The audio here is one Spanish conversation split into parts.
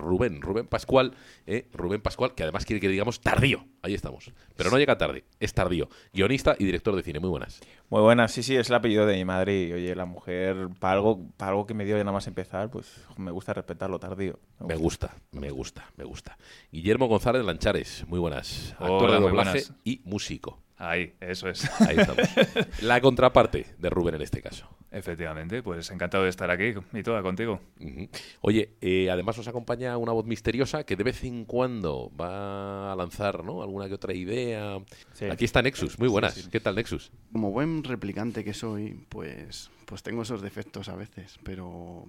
Rubén, Rubén Pascual, eh, Rubén Pascual, que además quiere que digamos tardío. Ahí estamos. Pero no llega tarde, es tardío. Guionista y director de cine. Muy buenas. Muy buenas, sí, sí, es el apellido de mi madre. Y oye, la mujer, para algo, para algo que me dio ya nada más empezar, pues me gusta respetarlo tardío. Me gusta, me gusta, me gusta. Guillermo González Lanchares, muy buenas. Actor de doblaje y músico. Ahí, eso es. Ahí estamos. La contraparte de Rubén en este caso. Efectivamente, pues encantado de estar aquí y toda contigo. Oye, eh, además nos acompaña una voz misteriosa que de vez en cuando va a lanzar ¿no? alguna que otra idea. Aquí está Nexus, muy buenas. ¿Qué tal Nexus? Como buen replicante que soy, pues, pues tengo esos defectos a veces, pero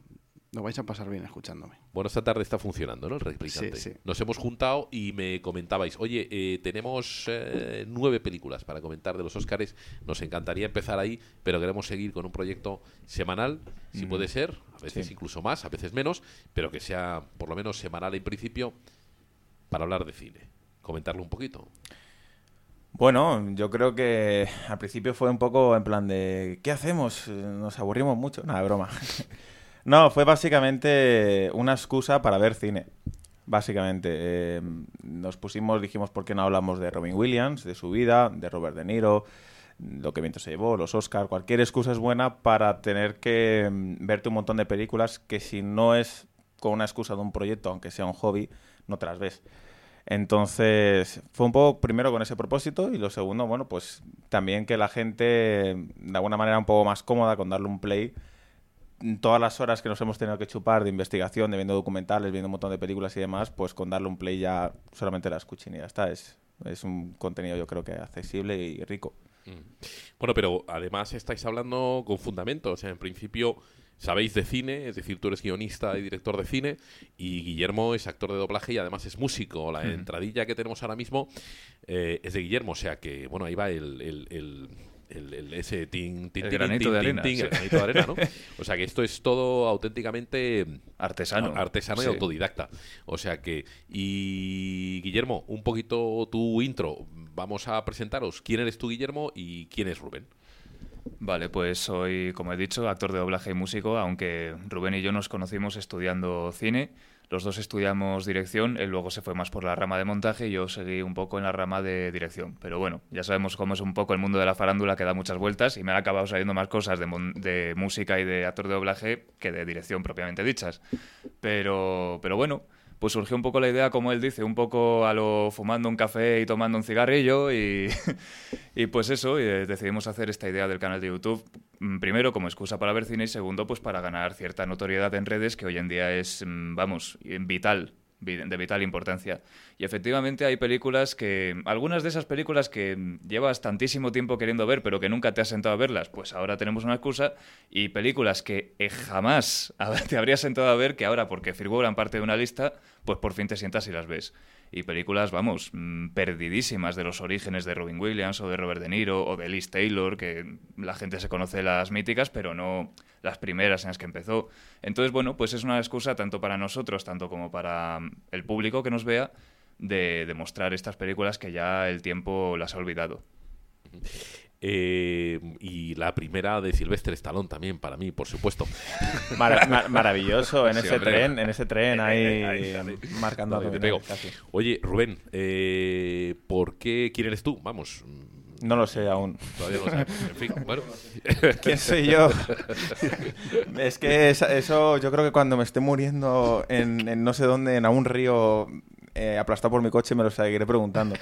lo vais a pasar bien escuchándome. Bueno, esta tarde está funcionando, ¿no? El replicante. Sí, sí. Nos hemos juntado y me comentabais, oye, eh, tenemos eh, nueve películas para comentar de los Oscars. Nos encantaría empezar ahí, pero queremos seguir con un proyecto semanal, si puede ser, a veces incluso más, a veces menos, pero que sea por lo menos semanal en principio, para hablar de cine. Comentarlo un poquito. Bueno, yo creo que al principio fue un poco en plan de, ¿qué hacemos? Nos aburrimos mucho. Nada, broma. No, fue básicamente una excusa para ver cine. Básicamente, eh, nos pusimos, dijimos, ¿por qué no hablamos de Robin Williams, de su vida, de Robert De Niro, lo que viento se llevó, los Oscars? Cualquier excusa es buena para tener que mm, verte un montón de películas que si no es con una excusa de un proyecto, aunque sea un hobby, no te las ves. Entonces, fue un poco primero con ese propósito y lo segundo, bueno, pues también que la gente, de alguna manera, un poco más cómoda con darle un play todas las horas que nos hemos tenido que chupar de investigación, de viendo documentales, viendo un montón de películas y demás, pues con darle un play ya solamente la escuchen y ya está. Es, es un contenido yo creo que accesible y rico. Mm. Bueno, pero además estáis hablando con fundamento. O sea, en principio sabéis de cine, es decir, tú eres guionista y director de cine, y Guillermo es actor de doblaje y además es músico. La entradilla que tenemos ahora mismo eh, es de Guillermo, o sea que, bueno, ahí va el el, ese tin, tin, el granito de arena, ¿no? O sea que esto es todo auténticamente artesano, artesano y autodidacta. O sea que y Guillermo, un poquito tu intro. Vamos a presentaros quién eres tú, Guillermo, y quién es Rubén. Vale, pues soy, como he dicho, actor de doblaje y músico, aunque Rubén y yo nos conocimos estudiando cine los dos estudiamos dirección, él luego se fue más por la rama de montaje y yo seguí un poco en la rama de dirección. Pero bueno, ya sabemos cómo es un poco el mundo de la farándula que da muchas vueltas y me han acabado saliendo más cosas de, música y de actor de doblaje que de dirección propiamente dichas. Pero, pero bueno, pues surgió un poco la idea, como él dice, un poco a lo fumando un café y tomando un cigarrillo y, y pues eso, eh, decidimos hacer esta idea del canal de YouTube, primero como excusa para ver cine y segundo pues para ganar cierta notoriedad en redes que hoy en día es, mm, vamos, vital de vital importancia. Y efectivamente hay películas que, algunas de esas películas que llevas tantísimo tiempo queriendo ver, pero que nunca te has sentado a verlas, pues ahora tenemos una excusa. Y películas que eh, jamás te habrías sentado a ver, que ahora, porque figuran parte de una lista, pues por fin te sientas y las ves y películas, vamos, mm, perdidísimas de los orígenes de Robin Williams o de Robert De Niro o de Liz Taylor, que la gente se conoce las míticas, pero no las primeras en las que empezó. Entonces, bueno, pues es una excusa tanto para nosotros, tanto como para mm, el público que nos vea, de demostrar estas películas que ya el tiempo las ha olvidado. Eh, y la primera de Silvestre Stallone también, para mí, por supuesto. maravilloso, en ese tren, en ese tren ahí, marcando a te Oye, Rubén, eh, ¿por qué quién eres tú? Vamos. No lo sé aún. Todavía no lo sé. En fin, bueno. ¿Quién soy yo? es que eso, yo creo que cuando me esté muriendo en, no sé dónde, en algún río eh, aplastado por mi coche, me lo seguiré preguntando.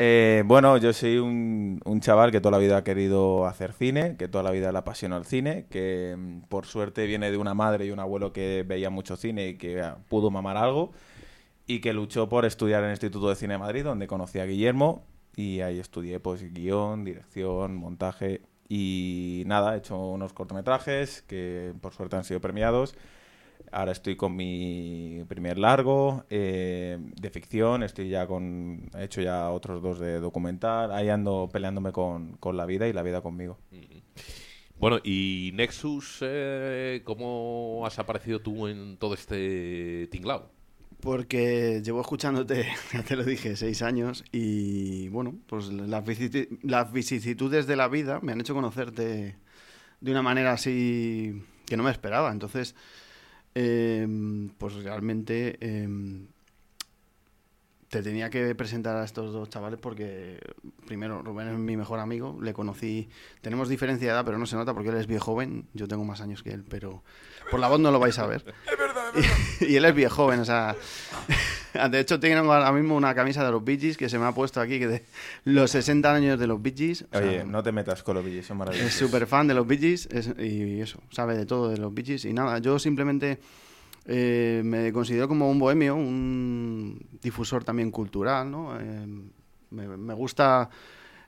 Eh, bueno, yo soy un, chaval que toda la vida ha querido hacer cine, que toda la vida le apasiona el cine, que mm, por suerte viene de una madre y un abuelo que veía mucho cine y que ah, pudo mamar algo, y que luchó por estudiar en el Instituto de Cine de Madrid, donde conocí a Guillermo, y ahí estudié pues guion, dirección, montaje, y nada, he hecho unos cortometrajes que por suerte han sido premiados Ahora estoy con mi primer largo eh, de ficción, estoy ya con, he hecho ya otros dos de documental, ahí ando peleándome con, con la vida y la vida conmigo. Bueno, y Nexus, eh, ¿cómo has aparecido tú en todo este tinglao? Porque llevo escuchándote, ya te lo dije, seis años y bueno, pues las, las vicisitudes de la vida me han hecho conocerte de una manera así que no me esperaba. Entonces, em, pues realmente em, te tenía que presentar a estos dos chavales porque, primero, Rubén es mi mejor amigo, le conocí, tenemos diferencia de edad, pero no se nota porque él es viejo joven, yo tengo más años que él, pero por la voz no lo vais a ver. es verdad, es verdad. Y, él es viejo joven, o sea, de hecho tengo ahora mismo una camisa de los Bee que se me ha puesto aquí, que de los 60 años de los Bee Oye, no te metas con los Bee son maravillosos. Es súper fan de los Bee y eso, sabe de todo de los Bee y nada, yo simplemente eh, me considero como un bohemio, un difusor también cultural, ¿no? Eh, me, gusta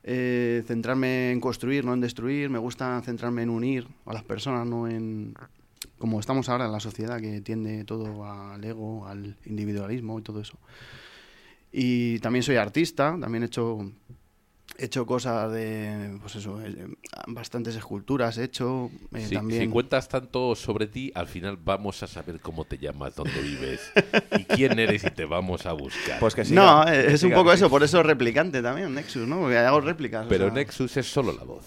eh, centrarme en construir, no en destruir, me gusta centrarme en unir a las personas, no en... Como estamos ahora en la sociedad que tiende todo al ego, al individualismo y todo eso. Y también soy artista, también he hecho he hecho cosas de, pues eso, eh, bastantes esculturas he hecho. Eh, también... Si cuentas tanto sobre ti, al final vamos a saber cómo te llamas, dónde vives y quién eres y te vamos a buscar. Pues que no, es un poco eso, por eso replicante también, Nexus, ¿no? Porque hago réplicas. Pero Nexus es solo la voz.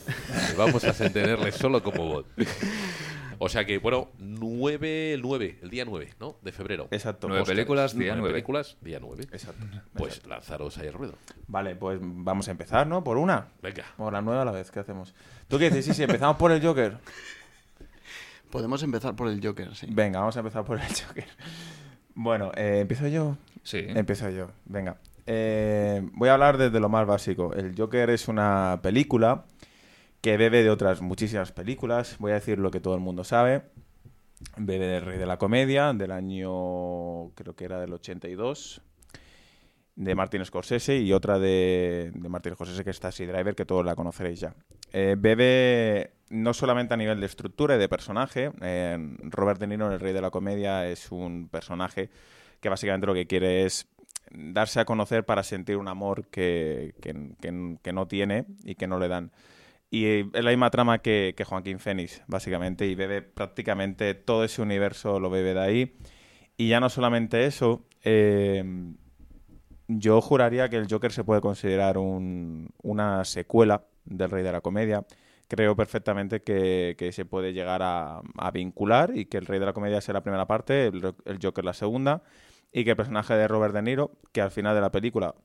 vamos a entenderle solo como voz. O sea que, bueno, 9, 9, el día 9, ¿no? De febrero. Exacto. Nueve películas, día 9. películas, día 9. Exacto. Pues lanzaros ahí el ruedo. Vale, pues vamos a empezar, ¿no? Por una. Venga. Por la nueva a la vez, ¿qué hacemos? ¿Tú qué dices? Sí, sí, empezamos por el Joker. Podemos empezar por el Joker, sí. Venga, vamos a empezar por el Joker. Bueno, eh, ¿empiezo yo? Sí. Empiezo yo, venga. Eh, voy a hablar desde lo más básico. El Joker es una película que bebe de otras muchísimas películas. Voy a decir lo que todo el mundo sabe. Bebe del Rey de la Comedia, del año, creo que era del 82, de Martin Scorsese, y otra de, de Martin Scorsese, que es Taxi Driver, que todos la conoceréis ya. Eh, bebe no solamente a nivel de estructura y de personaje. Robert De Niro, el Rey de la Comedia, es un personaje que básicamente lo que quiere es darse a conocer para sentir un amor que, que no tiene y que no le dan. Y es la misma trama que, Joaquín Phoenix, básicamente, y bebe prácticamente todo ese universo, lo bebe de ahí. Y ya no solamente eso, eh, yo juraría que el Joker se puede considerar una secuela del Rey de la Comedia. Creo perfectamente que, se puede llegar a, vincular y que el Rey de la Comedia sea la primera parte, el Joker la segunda, y que el personaje de Robert De Niro, que al final de la película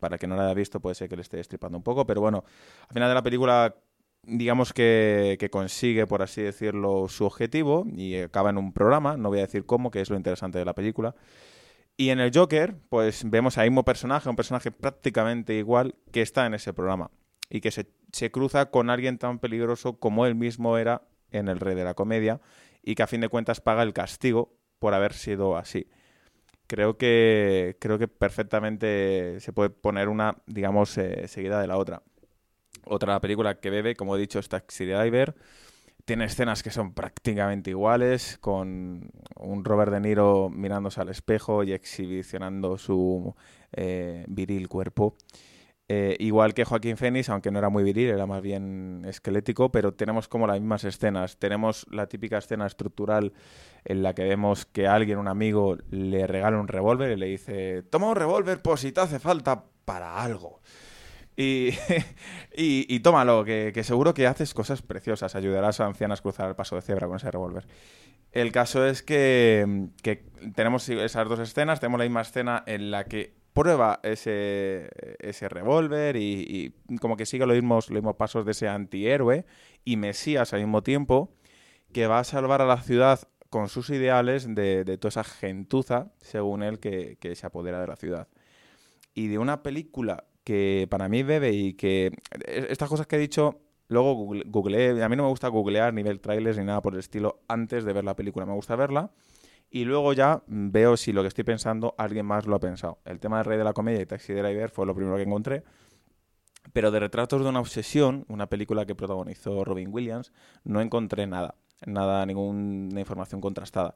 para que no la haya visto puede ser que le esté estripando un poco, pero bueno, al final de la película digamos que, consigue, por así decirlo, su objetivo y acaba en un programa, no voy a decir cómo, que es lo interesante de la película. Y en el Joker, pues vemos al mismo personaje, un personaje prácticamente igual que está en ese programa y que se cruza con alguien tan peligroso como él mismo era en El Rey de la Comedia y que a fin de cuentas paga el castigo por haber sido así creo que, creo que perfectamente se puede poner una, digamos, eh, seguida de la otra. Otra película que bebe, como he dicho, es Taxi Driver. Tiene escenas que son prácticamente iguales, con un Robert De Niro mirándose al espejo y exhibicionando su eh, viril cuerpo. Eh, igual que Joaquín Phoenix, aunque no era muy viril, era más bien esquelético, pero tenemos como las mismas escenas. Tenemos la típica escena estructural en la que vemos que alguien, un amigo, le regala un revólver y le dice, toma un revólver por si te hace falta para algo. Y, y, tómalo, que, seguro que haces cosas preciosas. Ayudarás a ancianas a cruzar el paso de cebra con ese revólver. El caso es que, que tenemos esas dos escenas. Tenemos la misma escena en la que prueba ese, ese revólver y, como que sigue los mismos, los mismos pasos de ese antihéroe y Mesías al mismo tiempo, que va a salvar a la ciudad con sus ideales de, de toda esa gentuza, según él, que, que, se apodera de la ciudad. Y de una película que para mí bebe y que e, estas cosas que he dicho, luego googleé, a mí no me gusta googlear nivel trailers ni nada por el estilo antes de ver la película, me gusta verla y luego ya veo si lo que estoy pensando alguien más lo ha pensado. El tema del Rey de la Comedia y Taxi Driver fue lo primero que encontré. Pero de Retratos de una Obsesión, una película que protagonizó Robin Williams, no encontré nada. Nada, ninguna información contrastada.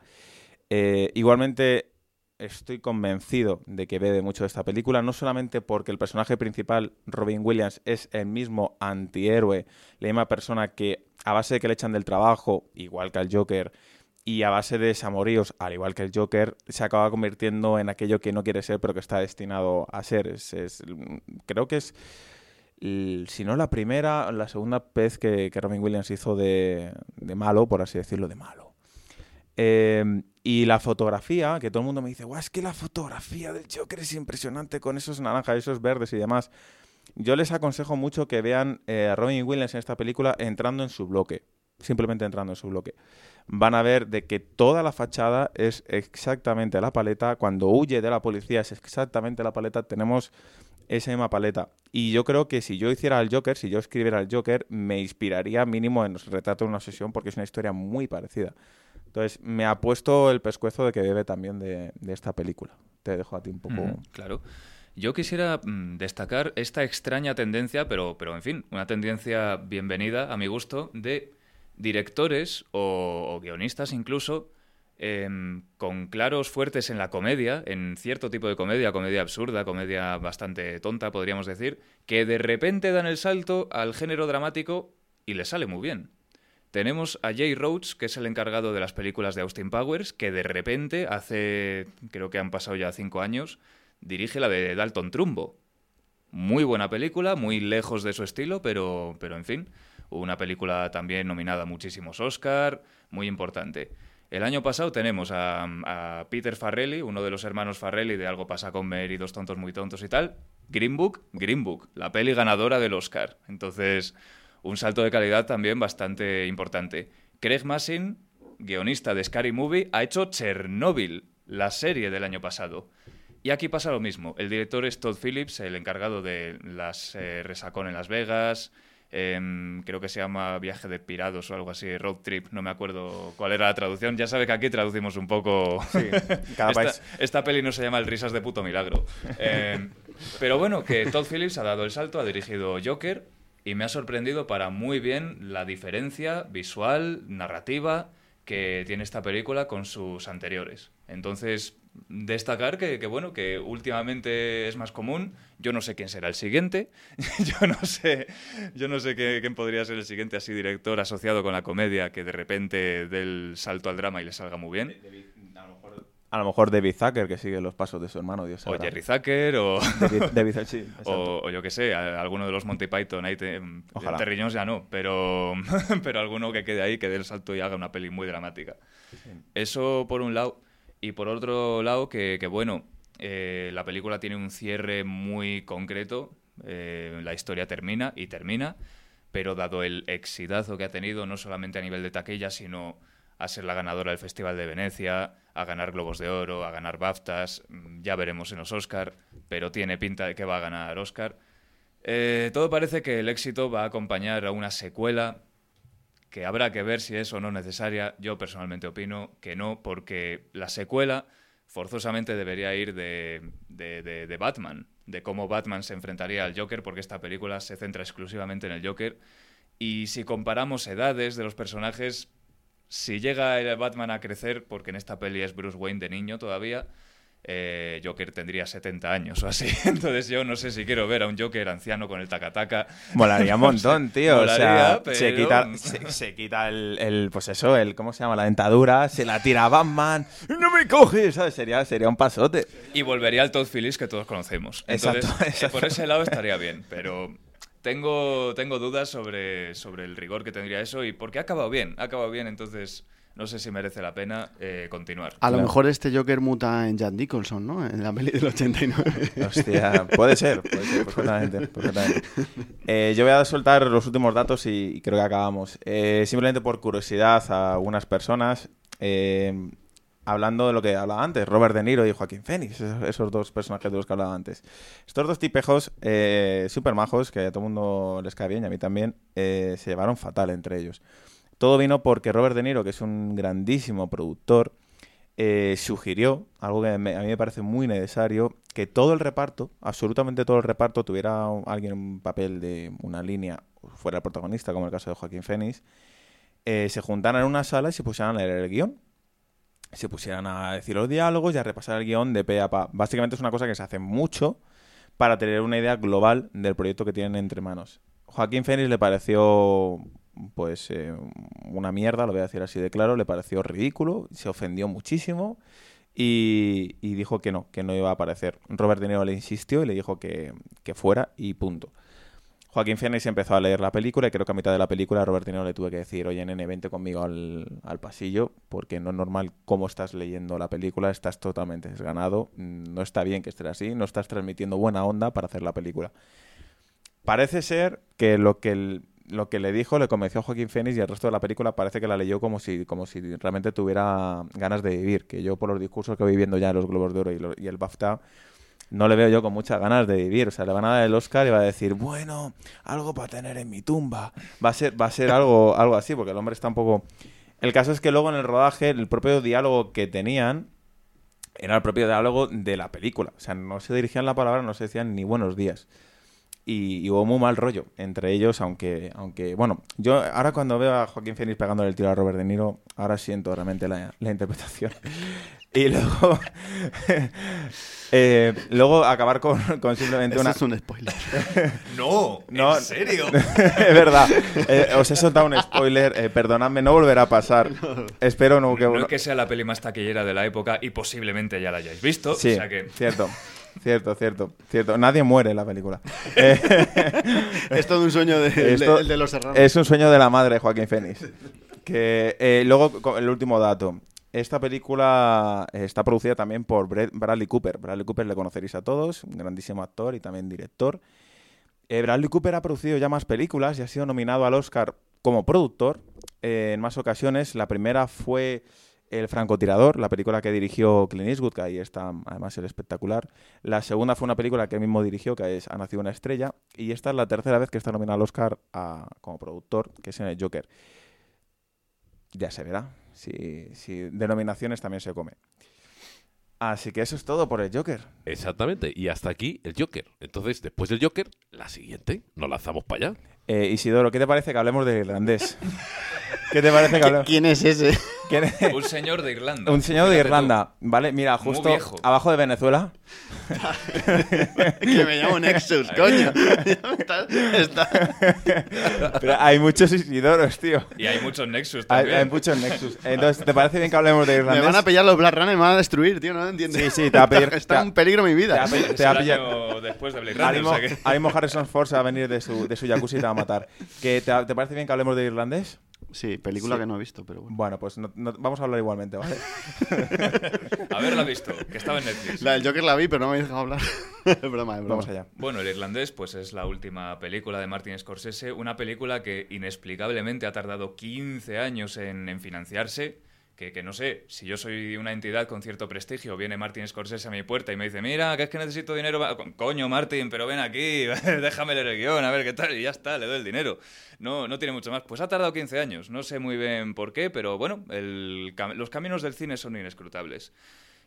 Eh, igualmente estoy convencido de que bebe mucho de esta película, no solamente porque el personaje principal, Robin Williams, es el mismo antihéroe, la misma persona que a base de que le echan del trabajo, igual que al Joker, y a base de samoríos, al igual que el Joker, se acaba convirtiendo en aquello que no quiere ser, pero que está destinado a ser. Es, creo que es, si no la primera, la segunda vez que, Robin Williams hizo de, malo, por así decirlo, de malo. Em, y la fotografía, que todo el mundo me dice, es que la fotografía del Joker es impresionante con esos naranjas, esos verdes y demás. Yo les aconsejo mucho que vean eh, a Robin Williams en esta película entrando en su bloque. Simplemente entrando en su bloque. Van a ver de que toda la fachada es exactamente la paleta. Cuando huye de la policía es exactamente la paleta. Tenemos esa misma paleta. Y yo creo que si yo hiciera el Joker, si yo escribiera el Joker, me inspiraría mínimo en los retratos de una sesión porque es una historia muy parecida. Entonces, me ha puesto el pescuezo de que bebe también de, esta película. Te dejo a ti un poco. claro. Yo quisiera mm, destacar esta extraña tendencia, pero, pero en fin, una tendencia bienvenida a mi gusto, de directores o, guionistas incluso em, con claros fuertes en la comedia, en cierto tipo de comedia, comedia absurda, comedia bastante tonta, podríamos decir, que de repente dan el salto al género dramático y le sale muy bien. Tenemos a Jay Rhodes, que es el encargado de las películas de Austin Powers, que de repente, hace, creo que han pasado ya cinco años, dirige la de Dalton Trumbo. Muy buena película, muy lejos de su estilo, pero, pero en fin, una película también nominada a muchísimos Oscar, muy importante. El año pasado tenemos a, Peter Farrelly, uno de los hermanos Farrelly de Algo pasa con Mary, Dos tontos muy tontos y tal. Green Book, Green Book, la peli ganadora del Oscar. Entonces, un salto de calidad también bastante importante. Craig Massin, guionista de Scary Movie, ha hecho Chernobyl, la serie del año pasado. Y aquí pasa lo mismo. El director es Todd Phillips, el encargado de las eh, Resacón en Las Vegas. Em, creo que se llama Viaje de Pirados o algo así, Road Trip, no me acuerdo cuál era la traducción. Ya sabe que aquí traducimos un poco. Sí, cada esta, país. esta, peli no se llama El Risas de Puto Milagro. Em, pero bueno, que Todd Phillips ha dado el salto, ha dirigido Joker y me ha sorprendido para muy bien la diferencia visual, narrativa que tiene esta película con sus anteriores. Entonces, destacar que, bueno, que últimamente es más común. Yo no sé quién será el siguiente. yo no sé, yo no sé quién podría ser el siguiente así director asociado con la comedia que de repente del salto al drama y le salga muy bien. A lo mejor David Zucker, que sigue los pasos de su hermano, Dios O Jerry Zucker, o... o, yo qué sé, alguno de los Monty Python. Ahí Terry Jones ya no, pero, pero alguno que quede ahí, que dé el salto y haga una peli muy dramática. Eso por un lado. Y por otro lado, que, bueno, eh, la película tiene un cierre muy concreto. Eh, la historia termina y termina, pero dado el exitazo que ha tenido, no solamente a nivel de taquilla, sino a ser la ganadora del Festival de Venecia, a ganar Globos de Oro, a ganar BAFTAs, mm, ya veremos en los Oscar, pero tiene pinta de que va a ganar Oscar. Eh, todo parece que el éxito va a acompañar a una secuela que habrá que ver si es o no necesaria. Yo personalmente opino que no, porque la secuela forzosamente debería ir de, de, Batman, de cómo Batman se enfrentaría al Joker, porque esta película se centra exclusivamente en el Joker. Y si comparamos edades de los personajes, si llega el Batman a crecer, porque en esta peli es Bruce Wayne de niño todavía, eh, Joker tendría 70 años o así. Entonces yo no sé si quiero ver a un Joker anciano con el tacataca. Molaría un montón, tío. o sea, se quita, se, quita el, pues eso, el, ¿cómo se llama? La dentadura, se la tira a Batman. ¡No me coges! ¿sabes? Sería, sería un pasote. Y volvería al Todd Phillips que todos conocemos. Entonces, exacto, por ese lado estaría bien, pero tengo, tengo dudas sobre, sobre el rigor que tendría eso y porque ha acabado bien, ha acabado bien, entonces no sé si merece la pena eh, continuar. A lo mejor este Joker muta en Jack Nicholson, ¿no? En la peli del 89. Hostia, puede ser, puede ser, perfectamente. Eh, yo voy a soltar los últimos datos y, creo que acabamos. Eh, simplemente por curiosidad a algunas personas, hablando de lo que hablaba antes, Robert De Niro y Joaquín Phoenix, esos, dos personajes de los que hablaba antes. Estos dos tipejos súper majos, que a todo el mundo les cae bien y a mí también, se llevaron fatal entre ellos. Todo vino porque Robert De Niro, que es un grandísimo productor, eh, sugirió, algo que a mí me parece muy necesario, que todo el reparto, absolutamente todo el reparto, tuviera alguien un papel de una línea, fuera el protagonista, como el caso de Joaquín Phoenix, eh, se juntaran en una sala y se pusieran a leer el guion. Se pusieran a decir los diálogos y a repasar el guion de pe a pa. Básicamente es una cosa que se hace mucho para tener una idea global del proyecto que tienen entre manos. Joaquín Phoenix le pareció pues eh, una mierda, lo voy a decir así de claro, le pareció ridículo, se ofendió muchísimo y, dijo que no, que no iba a aparecer. Robert De Niro le insistió y le dijo que, fuera y punto. Joaquín Phoenix empezó a leer la película y creo que a mitad de la película Robert De Niro le tuve que decir, oye, nene, vente conmigo al, al pasillo porque no es normal cómo estás leyendo la película, estás totalmente desganado, no está bien que estés así, no estás transmitiendo buena onda para hacer la película. Parece ser que lo que, lo que le dijo le convenció a Joaquín Phoenix y el resto de la película parece que la leyó como si, como si realmente tuviera ganas de vivir, que yo por los discursos que voy viendo ya en los Globos de Oro y, y el BAFTA no le veo yo con muchas ganas de vivir. O sea, le van a dar el Oscar y va a decir, bueno, algo para tener en mi tumba. Va a ser, va a ser algo, algo así, porque el hombre está un poco. El caso es que luego en el rodaje, el propio diálogo que tenían era el propio diálogo de la película. O sea, no se dirigían la palabra, no se decían ni buenos días. Y, hubo muy mal rollo entre ellos, aunque, aunque, bueno, yo ahora cuando veo a Joaquín Phoenix pegándole el tiro a Robert De Niro, ahora siento realmente la, la interpretación. Y luego, eh, luego acabar con, simplemente una... es un spoiler. no, no, ¿en serio? es verdad. Eh, os he soltado un spoiler. Eh, perdonadme, no volverá a pasar. Espero no que... No es que sea la peli más taquillera de la época y posiblemente ya la hayáis visto. Sí, cierto. Cierto, cierto, cierto. Nadie muere en la película. es todo un sueño de, de, los errores. Es un sueño de la madre Joaquín Phoenix. Que, luego, el último dato. Esta película eh, está producida también por Bradley Cooper. Bradley Cooper le conoceréis a todos, un grandísimo actor y también director. Eh, Bradley Cooper ha producido ya más películas y ha sido nominado al Oscar como productor eh, en más ocasiones. La primera fue El francotirador, la película que dirigió Clint Eastwood, que ahí está además el espectacular. La segunda fue una película que él mismo dirigió, que es Ha nacido una estrella. Y esta es la tercera vez que está nominado al Oscar como productor, que es en el Joker. Ya se verá si, si denominaciones también se come. Así que eso es todo por el Joker. Exactamente, y hasta aquí el Joker. Entonces, después del Joker, la siguiente, nos lanzamos para allá. Eh, Isidoro, ¿qué te parece que hablemos de irlandés? ¿Qué te parece que hablemos? ¿Quién es ese? Un señor de Irlanda. Un señor de Irlanda, ¿vale? Mira, justo abajo de Venezuela. que me llamo Nexus, coño. Pero hay muchos Isidoros, tío. Y hay muchos Nexus también. Hay, muchos Nexus. Entonces, ¿te parece bien que hablemos de irlandés? Me van a pillar los Black Runner y me van a destruir, tío, no entiendes. Sí, sí, te va a pillar. Está en peligro mi vida. Te va a pillar. después de Blade Runner. Ahora mismo, Harrison Ford se va a venir de su, de su jacuzzi y te va a matar. ¿Que te, ¿Te parece bien que hablemos de irlandés? Sí, película que no he visto, pero bueno. Bueno, pues vamos a hablar igualmente, ¿vale? Haberla visto, que estaba en Netflix. La del Joker la vi, pero no me he dejado hablar. broma, Vamos allá. Bueno, El Irlandés, pues es la última película de Martin Scorsese, una película que inexplicablemente ha tardado 15 años en, en financiarse que, no sé, si yo soy una entidad con cierto prestigio, viene Martin Scorsese a mi puerta y me dice, mira, que es que necesito dinero. Coño, Martin, pero ven aquí, déjame leer el guion, a ver qué tal, y ya está, le doy el dinero. No, no tiene mucho más. Pues ha tardado 15 años, no sé muy bien por qué, pero bueno, los caminos del cine son inescrutables.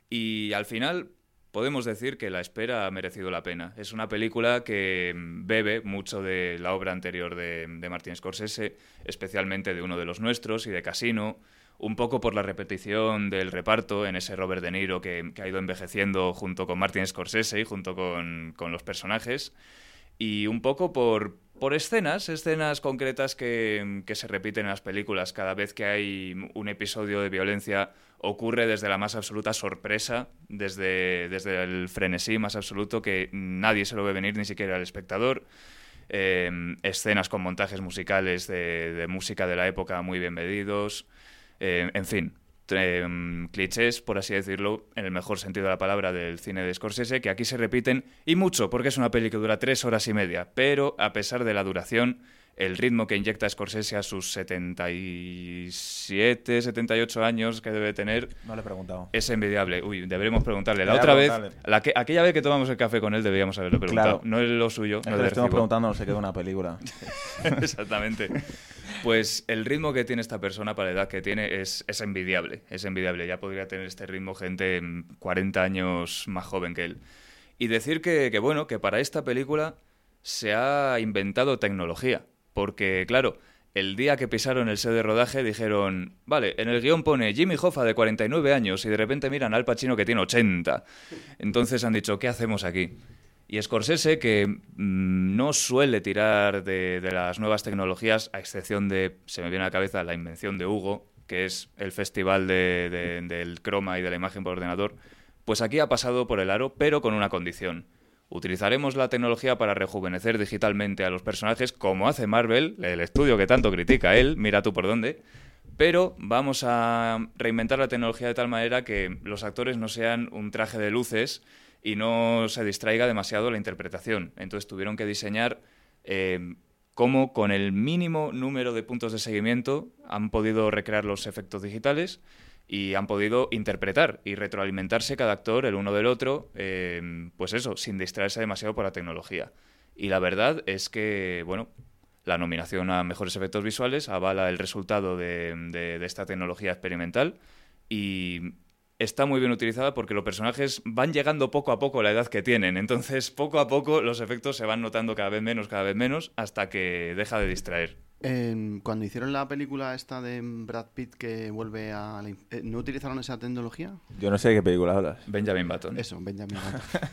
Y al final, podemos decir que la espera ha merecido la pena. Es una película que bebe mucho de la obra anterior de, de Martin Scorsese, especialmente de uno de los nuestros y de Casino un poco por la repetición del reparto en ese Robert De Niro que, ha ido envejeciendo junto con Martin Scorsese y junto con, los personajes, y un poco por, por escenas, escenas concretas que, se repiten en las películas. Cada vez que hay un episodio de violencia ocurre desde la más absoluta sorpresa, desde, desde el frenesí más absoluto que nadie se lo ve venir, ni siquiera el espectador. Eh, escenas con montajes musicales de, de música de la época muy bien medidos. Eh, en fin, em, clichés, por así decirlo, en el mejor sentido de la palabra del cine de Scorsese, que aquí se repiten y mucho, porque es una peli que dura tres horas y media, pero a pesar de la duración, el ritmo que inyecta Scorsese a sus 77, 78 años que debe tener. No le he preguntado. Es envidiable. Uy, deberíamos preguntarle. La otra vez, la que, aquella vez que tomamos el café con él, debíamos haberle preguntado. No es lo suyo. no le estamos preguntando, no se queda una película. Exactamente. Pues el ritmo que tiene esta persona para la edad que tiene es, es envidiable. Es envidiable. Ya podría tener este ritmo gente 40 años más joven que él. Y decir que, que bueno, que para esta película se ha inventado tecnología porque, claro, el día que pisaron el set de rodaje dijeron, vale, en el guion pone Jimmy Hoffa de 49 años y de repente miran al Pacino que tiene 80. Entonces han dicho, ¿qué hacemos aquí? Y Scorsese, que mm, no suele tirar de, las nuevas tecnologías, a excepción de, se me viene a la cabeza, la invención de Hugo, que es el festival del croma y de la imagen por ordenador, pues aquí ha pasado por el aro, pero con una condición Utilizaremos la tecnología para rejuvenecer digitalmente a los personajes, como hace Marvel, el estudio que tanto critica él, mira tú por dónde. Pero vamos a reinventar la tecnología de tal manera que los actores no sean un traje de luces y no se distraiga demasiado la interpretación. Entonces tuvieron que diseñar eh, cómo con el mínimo número de puntos de seguimiento han podido recrear los efectos digitales y han podido interpretar y retroalimentarse cada actor el uno del otro, eh, pues eso, sin distraerse demasiado por la tecnología. Y la verdad es que, bueno, la nominación a mejores efectos visuales avala el resultado de, de esta tecnología experimental y está muy bien utilizada porque los personajes van llegando poco a poco a la edad que tienen. Entonces, poco a poco los efectos se van notando cada vez menos, cada vez menos, hasta que deja de distraer cuando hicieron la película esta de Brad Pitt que vuelve a... Eh, ¿No utilizaron esa tecnología? Yo no sé de qué película hablas. Benjamin Button. Eso, Benjamin Button.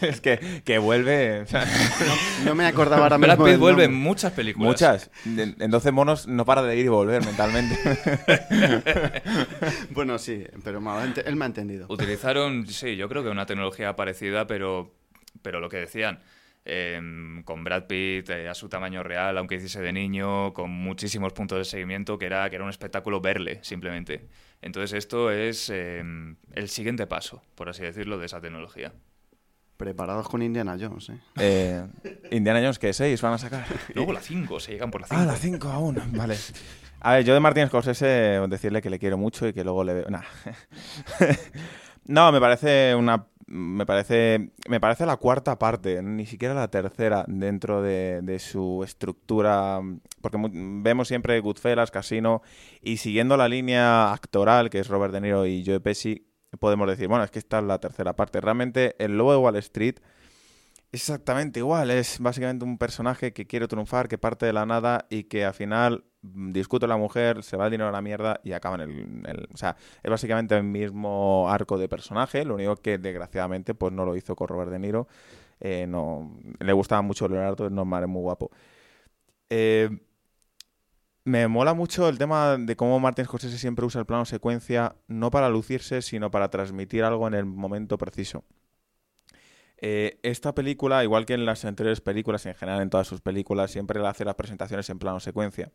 es que, que vuelve... no, me acordaba ahora mismo Brad Pitt vuelve en muchas películas. Muchas. En 12 monos no para de ir y volver mentalmente. bueno, sí, pero él me ha entendido. Utilizaron, sí, yo creo que una tecnología parecida, pero, pero lo que decían Em, con Brad Pitt eh, a su tamaño real, aunque hiciese de niño, con muchísimos puntos de seguimiento, que era, que era un espectáculo verle, simplemente. Entonces esto es em, el siguiente paso, por así decirlo, de esa tecnología. Preparados con Indiana Jones, ¿eh? eh Indiana Jones, ¿qué? ¿Seis van a sacar? Luego la 5, se llegan por la 5. Ah, la 5 aún, vale. A ver, yo de Martín Scorsese decirle que le quiero mucho y que luego le veo... Nah. no, me parece una me parece, me parece la cuarta parte, ni siquiera la tercera dentro de, su estructura, porque vemos siempre Goodfellas, Casino, y siguiendo la línea actoral, que es Robert De Niro y Joe Pesci, podemos decir, bueno, es que esta es la tercera parte. Realmente el lobo de Wall Street exactamente igual, es básicamente un personaje que quiere triunfar, que parte de la nada y que al final Mm, discute la mujer, se va el dinero a la mierda y acaba en el, O sea, es básicamente el mismo arco de personaje, lo único que desgraciadamente pues no lo hizo con Robert De Niro. Eh, no, le gustaba mucho Leonardo, es normal, es muy guapo. Eh, me mola mucho el tema de cómo Martin Scorsese siempre usa el plano secuencia, no para lucirse, sino para transmitir algo en el momento preciso. Eh, esta película, igual que en las anteriores películas, en general en todas sus películas, siempre le hace las presentaciones en plano secuencia.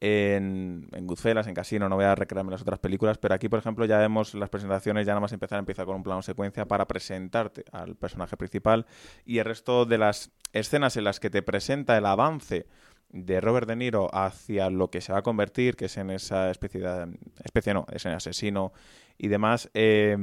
En, en en Casino, no voy a recrearme las otras películas, pero aquí, por ejemplo, ya vemos las presentaciones, ya nada más empezar, empieza con un plano secuencia para presentarte al personaje principal y el resto de las escenas en las que te presenta el avance de Robert De Niro hacia lo que se va a convertir, que es en esa especie de... especie no, es en asesino y demás, eh,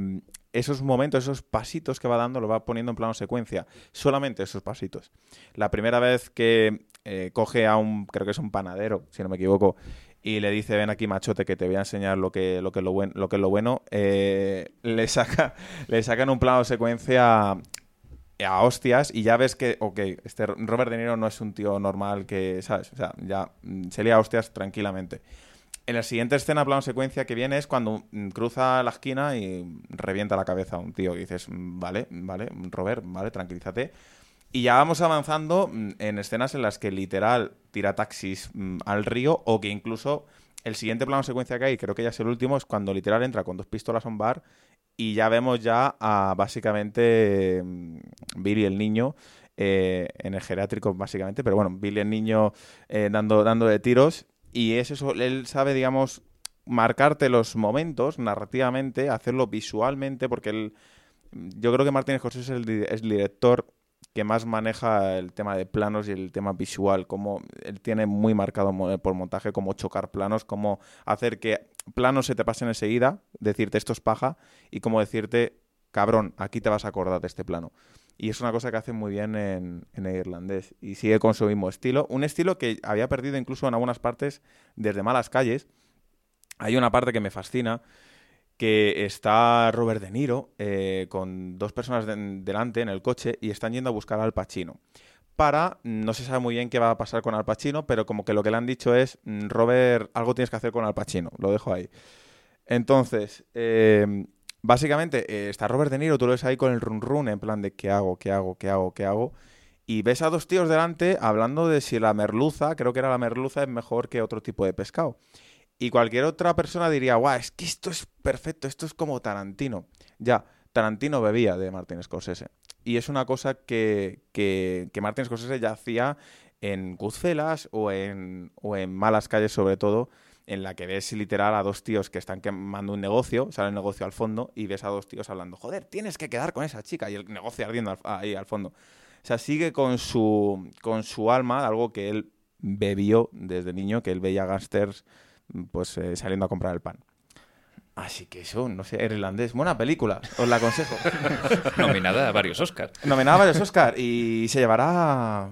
esos momentos, esos pasitos que va dando, lo va poniendo en plano secuencia. Solamente esos pasitos. La primera vez que eh, coge a un, creo que es un panadero, si no me equivoco, y le dice, ven aquí machote que te voy a enseñar lo que, lo que, lo, buen, lo, que es lo bueno, eh, le, saca, le sacan un plano secuencia a hostias y ya ves que, ok, este Robert De Niro no es un tío normal que, ¿sabes? O sea, ya mm, se lía a hostias tranquilamente. En la siguiente escena, plano secuencia que viene es cuando mm, cruza la esquina y revienta la cabeza a un tío. Y dices, mm, vale, vale, Robert, vale, tranquilízate. Y ya vamos avanzando en escenas en las que literal tira taxis al río o que incluso el siguiente plano secuencia que hay, creo que ya es el último, es cuando literal entra con dos pistolas a un bar y ya vemos ya a básicamente Billy el niño eh, en el geriátrico básicamente, pero bueno, Billy el niño eh, dando, dando de tiros y es eso, él sabe, digamos, marcarte los momentos narrativamente, hacerlo visualmente, porque él, yo creo que Martín José es el, director que más maneja el tema de planos y el tema visual, como él tiene muy marcado por montaje, como chocar planos, como hacer que planos se te pasen enseguida, decirte esto es paja, y como decirte, cabrón, aquí te vas a acordar de este plano. Y es una cosa que hace muy bien en, en irlandés. Y sigue con su mismo estilo. Un estilo que había perdido incluso en algunas partes desde Malas Calles. Hay una parte que me fascina, que está Robert De Niro eh, con dos personas delante en el coche y están yendo a buscar al Pacino. Para, no se sabe muy bien qué va a pasar con Al Pacino, pero como que lo que le han dicho es, mm, Robert, algo tienes que hacer con Al Pacino. Lo dejo ahí. Entonces, eh, básicamente eh, está Robert De Niro, tú lo ves ahí con el run run en plan de qué hago, qué hago, qué hago, qué hago. Y ves a dos tíos delante hablando de si la merluza, creo que era la merluza, es mejor que otro tipo de pescado. Y cualquier otra persona diría, guau, es que esto es perfecto, esto es como Tarantino. Ya, Tarantino bebía de Martin Scorsese. Y es una cosa que, que, que Martin Scorsese ya hacía en Goodfellas o en, o en Malas Calles sobre todo, en la que ves literal a dos tíos que están quemando un negocio, sale el negocio al fondo y ves a dos tíos hablando, joder, tienes que quedar con esa chica y el negocio ardiendo ahí al fondo. O sea, sigue con su, con su alma, algo que él bebió desde niño, que él veía gangsters pues eh, saliendo a comprar el pan. Así que eso, no sé, irlandés. Buena película, os la aconsejo. Nominada a varios Oscars. Nominada a varios Oscars y se llevará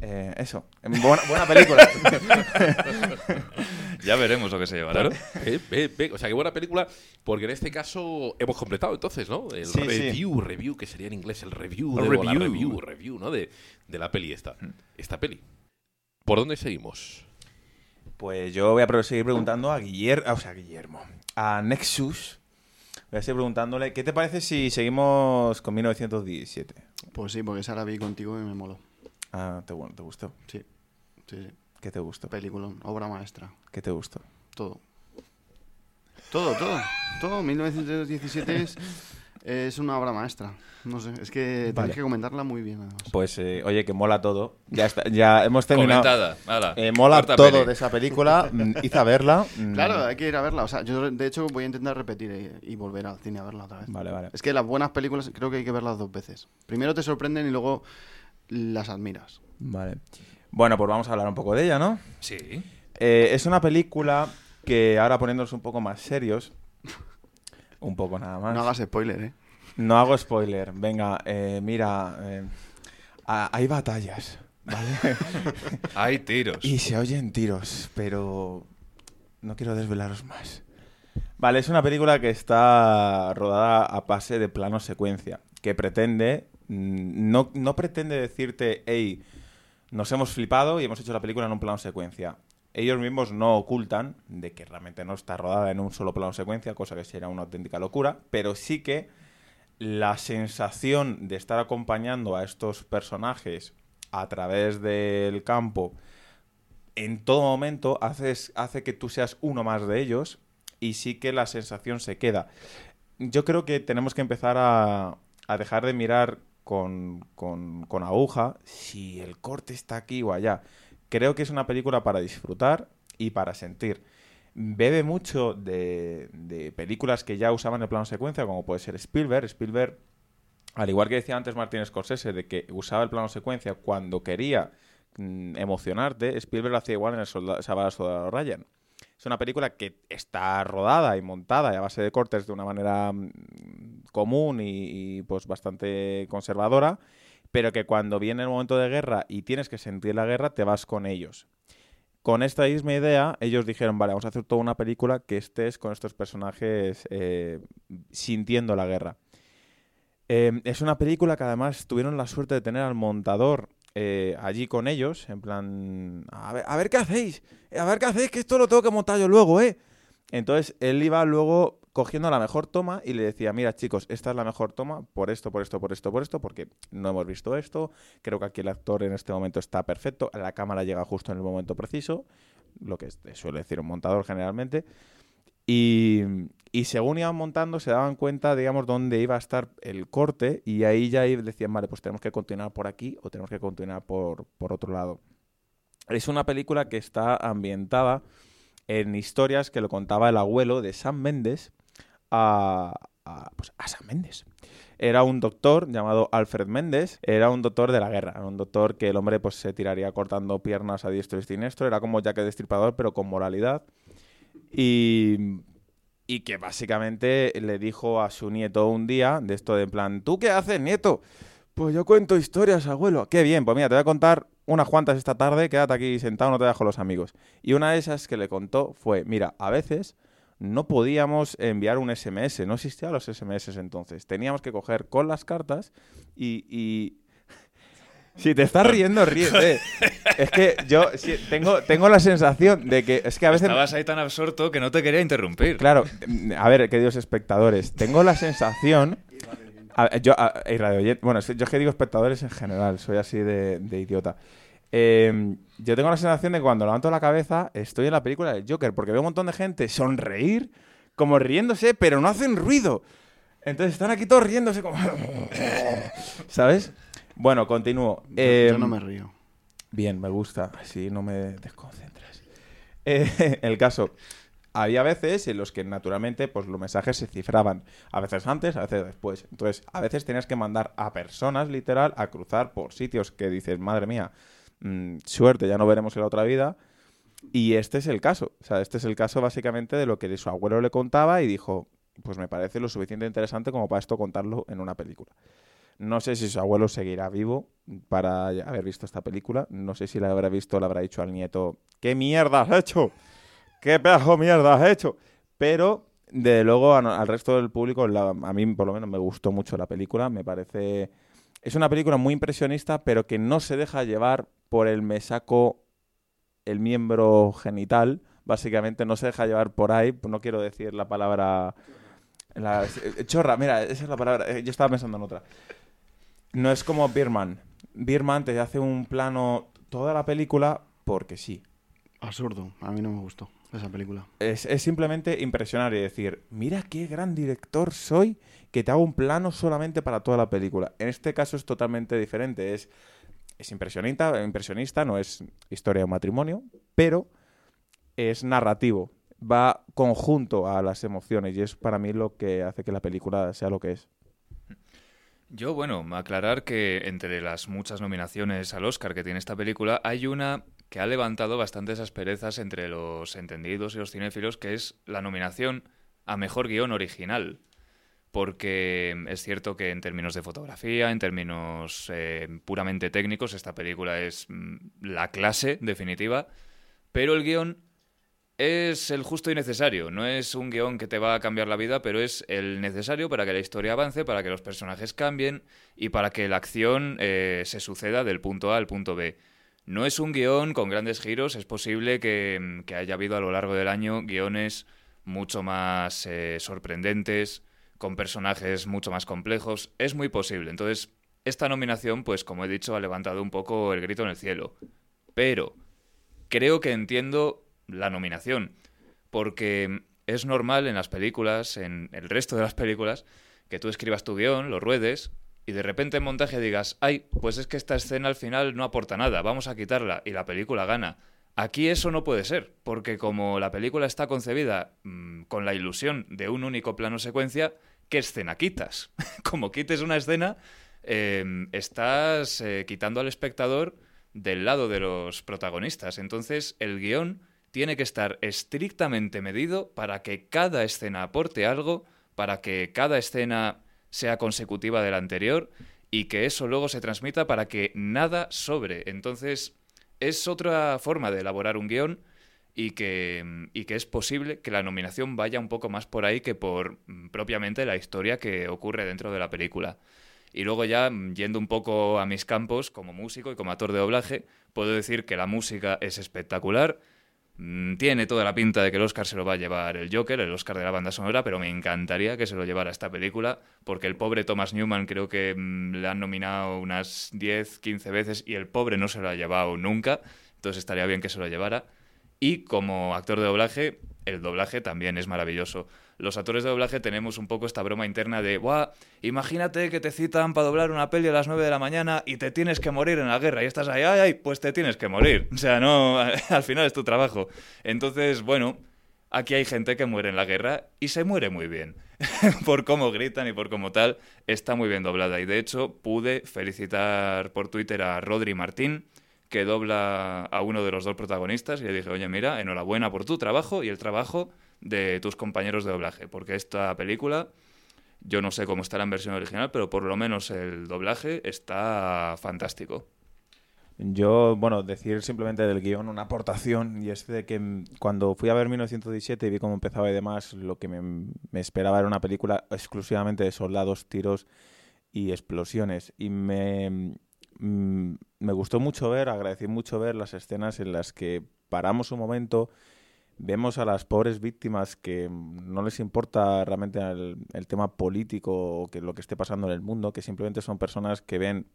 eh, eso, buena, película. ya veremos lo que se llevará. o sea, qué buena película, porque en este caso hemos completado entonces, ¿no? El review, review, que sería en inglés el review, de, review. La review, review, ¿no? De, la peli esta. Esta peli. ¿Por dónde seguimos? Pues yo voy a seguir preguntando a Guillermo, o sea, Guillermo, a Nexus. Voy a seguir preguntándole, ¿qué te parece si seguimos con 1917? Pues sí, porque esa la vi contigo y me moló. Ah, ¿te, bueno, ¿te gustó? Sí. sí, sí. ¿Qué te gustó? Película, obra maestra. ¿Qué te gustó? Todo. Todo, todo. Todo. 1917 es, es una obra maestra. No sé, es que tienes que comentarla muy bien. Además. Pues, eh, oye, que mola todo. Ya, está, ya hemos terminado. Comentada. eh, mola todo de esa película. Mm, hice a verla. Mm. Claro, hay que ir a verla. O sea, yo de hecho voy a intentar repetir y, volver al cine a verla otra vez. Vale, vale. Es que las buenas películas creo que hay que verlas dos veces. Primero te sorprenden y luego las admiras. Vale. Bueno, pues vamos a hablar un poco de ella, ¿no? Sí. Eh, es una película que ahora poniéndonos un poco más serios, un poco nada más. No hagas spoiler, ¿eh? No hago spoiler. Venga, eh, mira, eh, hay batallas, ¿vale? hay tiros. Y se oyen tiros, pero no quiero desvelaros más. Vale, es una película que está rodada a base de plano secuencia, que pretende Mm, no, no pretende decirte, hey, nos hemos flipado y hemos hecho la película en un plano secuencia. Ellos mismos no ocultan de que realmente no está rodada en un solo plano secuencia, cosa que sería una auténtica locura, pero sí que la sensación de estar acompañando a estos personajes a través del campo en todo momento hace, que tú seas uno más de ellos y sí que la sensación se queda. Yo creo que tenemos que empezar a, a dejar de mirar con, con, aguja si el corte está aquí o allá. Creo que es una película para disfrutar y para sentir. Bebe mucho de, películas que ya usaban el plano secuencia, como puede ser Spielberg. Spielberg, al igual que decía antes Martin Scorsese, de que usaba el plano secuencia cuando quería mm, emocionarte, Spielberg lo hacía igual en el Soldado Ryan. Es una película que está rodada y montada a base de cortes de una manera mm, común y, pues bastante conservadora, pero que cuando viene el momento de guerra y tienes que sentir la guerra, te vas con ellos. Con esta misma idea, ellos dijeron, vale, vamos a hacer toda una película que estés con estos personajes eh, sintiendo la guerra. Eh, es una película que además tuvieron la suerte de tener al montador eh, allí con ellos, en plan, a ver, a ver qué hacéis, a ver qué hacéis, que esto lo tengo que montar yo luego, ¿eh? Entonces él iba luego cogiendo la mejor toma y le decía, mira chicos, esta es la mejor toma por esto, por esto, por esto, por esto, porque no hemos visto esto, creo que aquí el actor en este momento está perfecto, la cámara llega justo en el momento preciso, lo que suele decir un montador generalmente, y, según iban montando, se daban cuenta, digamos, dónde iba a estar el corte y ahí ya decían, vale, pues tenemos que continuar por aquí o tenemos que continuar por, por otro lado. Es una película que está ambientada en historias que lo contaba el abuelo de Sam Mendes a, pues a Sam Mendes. Era un doctor llamado Alfred Mendes, era un doctor de la guerra, un doctor que el hombre pues se tiraría cortando piernas a diestro y siniestro, era como Jack el Destripador pero con moralidad. Y, y que básicamente le dijo a su nieto un día, de esto de en plan, ¿tú qué haces, nieto? Pues yo cuento historias, abuelo. Qué bien, pues mira, te voy a contar unas cuantas esta tarde, quédate aquí sentado, no te dejo los amigos. Y una de esas que le contó fue, mira, a veces no podíamos enviar un SMS, no existían los SMS entonces. Teníamos que coger con las cartas y, si te estás riendo, ríete. es que yo tengo, tengo la sensación de que es que a veces... Estabas ahí tan absorto que no te quería interrumpir. Claro, a ver, queridos espectadores, tengo la sensación... yo, bueno, yo es que digo espectadores en general, soy así de, idiota. Em, yo tengo la sensación de que cuando levanto la cabeza estoy en la película del Joker, porque veo un montón de gente sonreír, como riéndose, pero no hacen ruido. Entonces están aquí todos riéndose como... ¿Sabes? Bueno, continúo. Yo, Eh, yo no me río. Bien, me gusta. Así no me desconcentras. Eh, el caso. Había veces en los que naturalmente pues, los mensajes se cifraban. A veces antes, a veces después. Entonces, a veces tenías que mandar a personas, literal, a cruzar por sitios que dices, madre mía, mm, suerte, ya no veremos en la otra vida. Y este es el caso. O sea, este es el caso básicamente de lo que su abuelo le contaba y dijo, pues me parece lo suficiente interesante como para esto contarlo en una película. No sé si su abuelo seguirá vivo para haber visto esta película. No sé si la habrá visto, le habrá dicho al nieto, ¿qué mierda has hecho? ¿Qué pedazo de mierda has hecho? Pero, de luego, al resto del público, a mí por lo menos me gustó mucho la película. Me parece... Es una película muy impresionista, pero que no se deja llevar por el me saco el miembro genital. Básicamente no se deja llevar por ahí. No quiero decir la palabra... la- eh, chorra, mira, esa es la palabra. eh, Yo estaba pensando en otra. No es como Birman. Birman te hace un plano toda la película porque sí. Absurdo. A mí no me gustó esa película. Es, es simplemente impresionar y decir, mira qué gran director soy que te hago un plano solamente para toda la película. En este caso es totalmente diferente. Es, es impresionista, impresionista, no es historia de matrimonio, pero es narrativo. Va conjunto a las emociones y es para mí lo que hace que la película sea lo que es. Yo, bueno, aclarar que entre las muchas nominaciones al Oscar que tiene esta película, hay una que ha levantado bastantes asperezas entre los entendidos y los cinéfilos, que es la nominación a Mejor Guión Original. Porque es cierto que en términos de fotografía, en términos eh, puramente técnicos, esta película es mm, la clase definitiva, pero el guion es el justo y necesario. No es un guion que te va a cambiar la vida, pero es el necesario para que la historia avance, para que los personajes cambien y para que la acción eh, se suceda del punto A al punto B. No es un guion con grandes giros, es posible que, que haya habido a lo largo del año guiones mucho más eh, sorprendentes, con personajes mucho más complejos. Es muy posible. Entonces, esta nominación, pues como he dicho, ha levantado un poco el grito en el cielo. Pero creo que entiendo la nominación, porque es normal en las películas, en el resto de las películas, que tú escribas tu guion, lo ruedes, y de repente en montaje digas, ay, pues es que esta escena al final no aporta nada, vamos a quitarla, y la película gana. Aquí eso no puede ser, porque como la película está concebida mmm, con la ilusión de un único plano secuencia, ¿qué escena quitas? como quites una escena, eh, estás eh, quitando al espectador del lado de los protagonistas. Entonces, el guion tiene que estar estrictamente medido para que cada escena aporte algo, para que cada escena sea consecutiva de la anterior y que eso luego se transmita para que nada sobre. Entonces, es otra forma de elaborar un guion y que, y que es posible que la nominación vaya un poco más por ahí que por mm, propiamente la historia que ocurre dentro de la película. Y luego ya, mm, yendo un poco a mis campos, como músico y como actor de doblaje, puedo decir que la música es espectacular. Mm, Tiene toda la pinta de que el Oscar se lo va a llevar el Joker, el Oscar de la banda sonora, pero me encantaría que se lo llevara esta película, porque el pobre Thomas Newman creo que mm, le han nominado unas 10, 15 veces y el pobre no se lo ha llevado nunca, entonces estaría bien que se lo llevara. Y como actor de doblaje, el doblaje también es maravilloso. Los actores de doblaje tenemos un poco esta broma interna de, ¡buah! Imagínate que te citan para doblar una peli a las 9 de la mañana y te tienes que morir en la guerra y estás ahí, ¡ay, ay! Pues te tienes que morir. O sea, no, al final es tu trabajo. Entonces, bueno, aquí hay gente que muere en la guerra y se muere muy bien. por cómo gritan y por cómo tal, está muy bien doblada. Y de hecho, pude felicitar por Twitter a Rodri Martín, que dobla a uno de los dos protagonistas y le dije, oye, mira, enhorabuena por tu trabajo y el trabajo de tus compañeros de doblaje, porque esta película, yo no sé cómo estará en versión original, pero por lo menos el doblaje está fantástico. Yo, bueno, decir simplemente del guion una aportación, y es de que cuando fui a ver 1917 y vi cómo empezaba y demás, lo que me, me esperaba era una película exclusivamente de soldados, tiros y explosiones. Y me, mm, me gustó mucho ver, agradecí mucho ver las escenas en las que paramos un momento, vemos a las pobres víctimas que mm, no les importa realmente el, el tema político o que lo que esté pasando en el mundo, que simplemente son personas que ven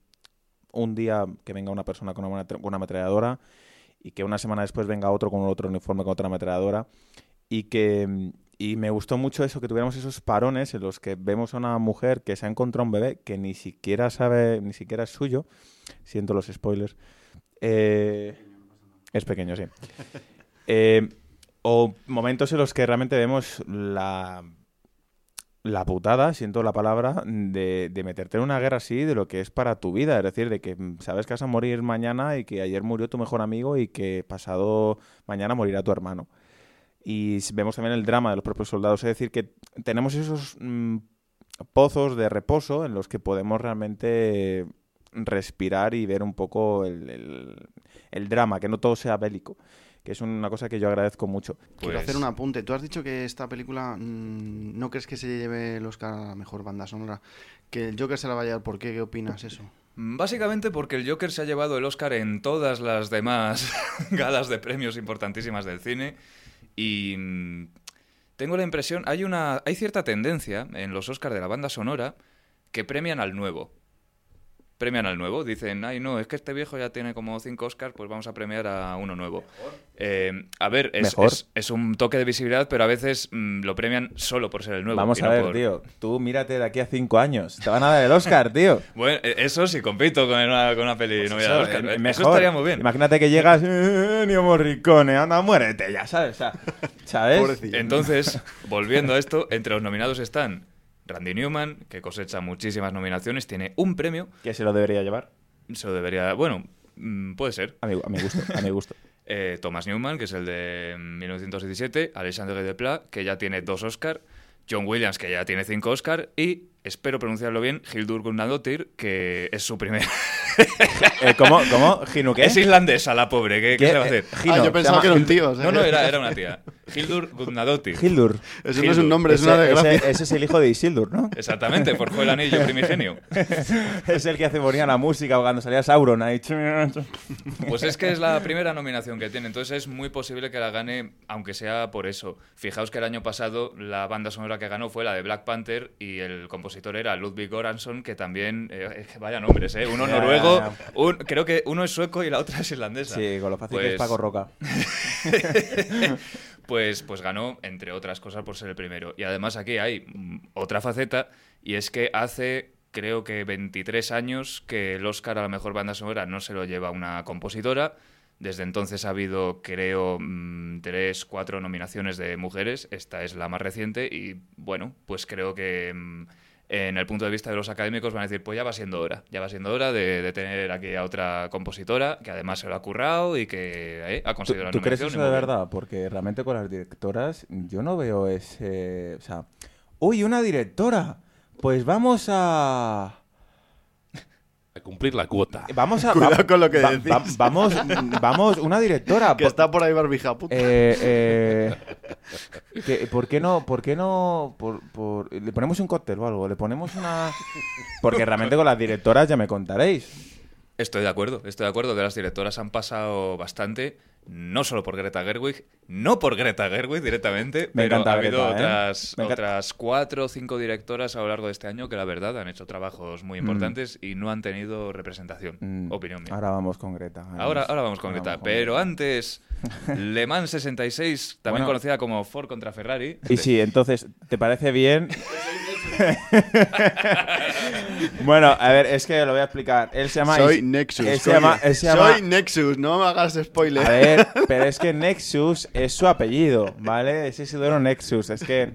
un día que venga una persona con una, con una ametralladora y que una semana después venga otro con otro uniforme con otra ametralladora y que, y me gustó mucho eso, que tuviéramos esos parones en los que vemos a una mujer que se ha encontrado un bebé que ni siquiera sabe, ni siquiera es suyo. Siento los spoilers. Eh, es pequeño, sí. Eh, o momentos en los que realmente vemos la, la putada, siento la palabra, de, meterte en una guerra así de lo que es para tu vida. Es decir, de que sabes que vas a morir mañana y que ayer murió tu mejor amigo y que pasado mañana morirá tu hermano y vemos también el drama de los propios soldados. Es decir, que tenemos esos mm, pozos de reposo en los que podemos realmente respirar y ver un poco el, drama, que no todo sea bélico que es una cosa que yo agradezco mucho. Quiero hacer un apunte. Tú has dicho que esta película mm, no crees que se lleve el Oscar a la mejor banda sonora, que el Joker se la va a llevar. ¿Por qué? ¿Qué opinas eso? Básicamente porque el Joker se ha llevado el Oscar en todas las demás galas de premios importantísimas del cine y mm, tengo la impresión, hay, una, hay cierta tendencia en los Oscars de la banda sonora que premian al nuevo premian al nuevo. Dicen, ay, no, es que este viejo ya tiene como cinco Oscars, pues vamos a premiar a uno nuevo. Eh, a ver, es, es, un toque de visibilidad, pero a veces mm, lo premian solo por ser el nuevo. Vamos a ver, tío. Tú mírate de aquí a cinco años. Te van a dar el Oscar, tío. bueno, e, eso sí, compito con una, con una peli pues no eso, Oscar. Eh, eso estaría muy bien. Imagínate que llegas, eh, Nio Morricone, anda, muérete ya, ¿sabes? ¿Sabes? Entonces, volviendo a esto, entre los nominados están Randy Newman, que cosecha muchísimas nominaciones, tiene un premio. ¿Que se lo debería llevar? Se lo debería. Bueno, mm, puede ser. A mi, gusto. A mi gusto. Eh, Thomas Newman, que es el de 1917. Alexandre Desplat, que ya tiene dos Oscars. John Williams, que ya tiene cinco Oscars. Y espero pronunciarlo bien, Hildur Gunnadottir, que es su primer... eh, ¿Cómo? ¿Cómo? qué? Es islandesa la pobre, ¿qué, ¿Qué? se va a hacer? Ah, yo pensaba que era un tío. No, no, era, era una tía. Hildur Gunnadottir. Hildur. Eso no es un nombre, es una desgracia. Ese, ese, es el hijo de Isildur, ¿no? Exactamente, forjó el anillo primigenio. es el que hace bonita la música cuando salía Sauron ahí. Pues es que es la primera nominación que tiene, entonces es muy posible que la gane, aunque sea por eso. Fijaos que el año pasado la banda sonora que ganó fue la de Black Panther y el compositor era Ludwig Göransson, que también, eh, vaya nombres, ¿eh? Uno noruego, creo que uno es sueco y la otra es irlandesa. Sí, con lo fácil que es pues Paco Roca. pues, pues ganó, entre otras cosas, por ser el primero. Y además aquí hay otra faceta, y es que hace creo que 23 años que el Oscar a la mejor banda sonora no se lo lleva una compositora. Desde entonces ha habido, creo, mm, tres, cuatro nominaciones de mujeres. Esta es la más reciente y, bueno, pues creo que mm, en el punto de vista de los académicos van a decir, pues ya va siendo hora, ya va siendo hora de, tener aquí a otra compositora que además se lo ha currado y que eh, ha conseguido la ¿Tú crees eso de verdad? Porque realmente con las directoras yo no veo ese... O sea, uy, una directora, pues vamos a a cumplir la cuota. Vamos a. Cuidado con lo que vamos, vamos, una directora. Que está por ahí barbija puta. Eh, eh, ¿Por qué no? ¿Por qué no? Por, le ponemos un cóctel o algo. Le ponemos una. Porque realmente con las directoras ya me contaréis. Estoy de acuerdo, estoy de acuerdo que las directoras han pasado bastante no solo por Greta Gerwig, no por Greta Gerwig directamente, pero ha habido ¿eh? otras, otras cuatro o cinco directoras a lo largo de este año que la verdad han hecho trabajos muy mm. importantes y no han tenido representación. Mm. Opinión mía. Ahora vamos con Greta. Ahora, ahora vamos con Greta. pero antes, Le Mans 66, también conocida como Ford contra Ferrari. Y sí, entonces, ¿te parece bien? bueno, a ver, es que lo voy a explicar. Él se llama. Soy Nexus. Soy Nexus, no me hagas spoiler. A ver, pero es que Nexus es su apellido, ¿vale? Es Isidoro Nexus. Es que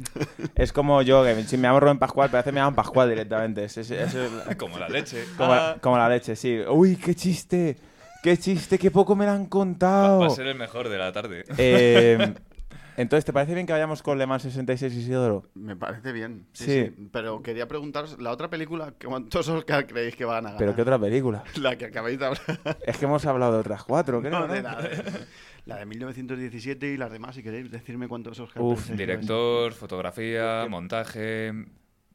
es como yo, que si me llamo Rubén Pascual, parece que me llamo Pascual directamente. como la leche. Como, la leche, sí. Uy, qué chiste. Qué chiste, qué poco me lo han contado. Va, a ser el mejor de la tarde. Eh, entonces, ¿te parece bien que vayamos con Le Mans 66 Isidoro? Me parece bien. Sí, Pero quería preguntaros, la otra película, ¿cuántos Oscar creéis que van a ganar? ¿Pero qué otra película? La que acabáis de hablar. Es que hemos hablado de otras cuatro, creo, ¿no? De la, de, 1917 y las demás, si queréis decirme cuántos Oscar Uf, director, fotografía, montaje,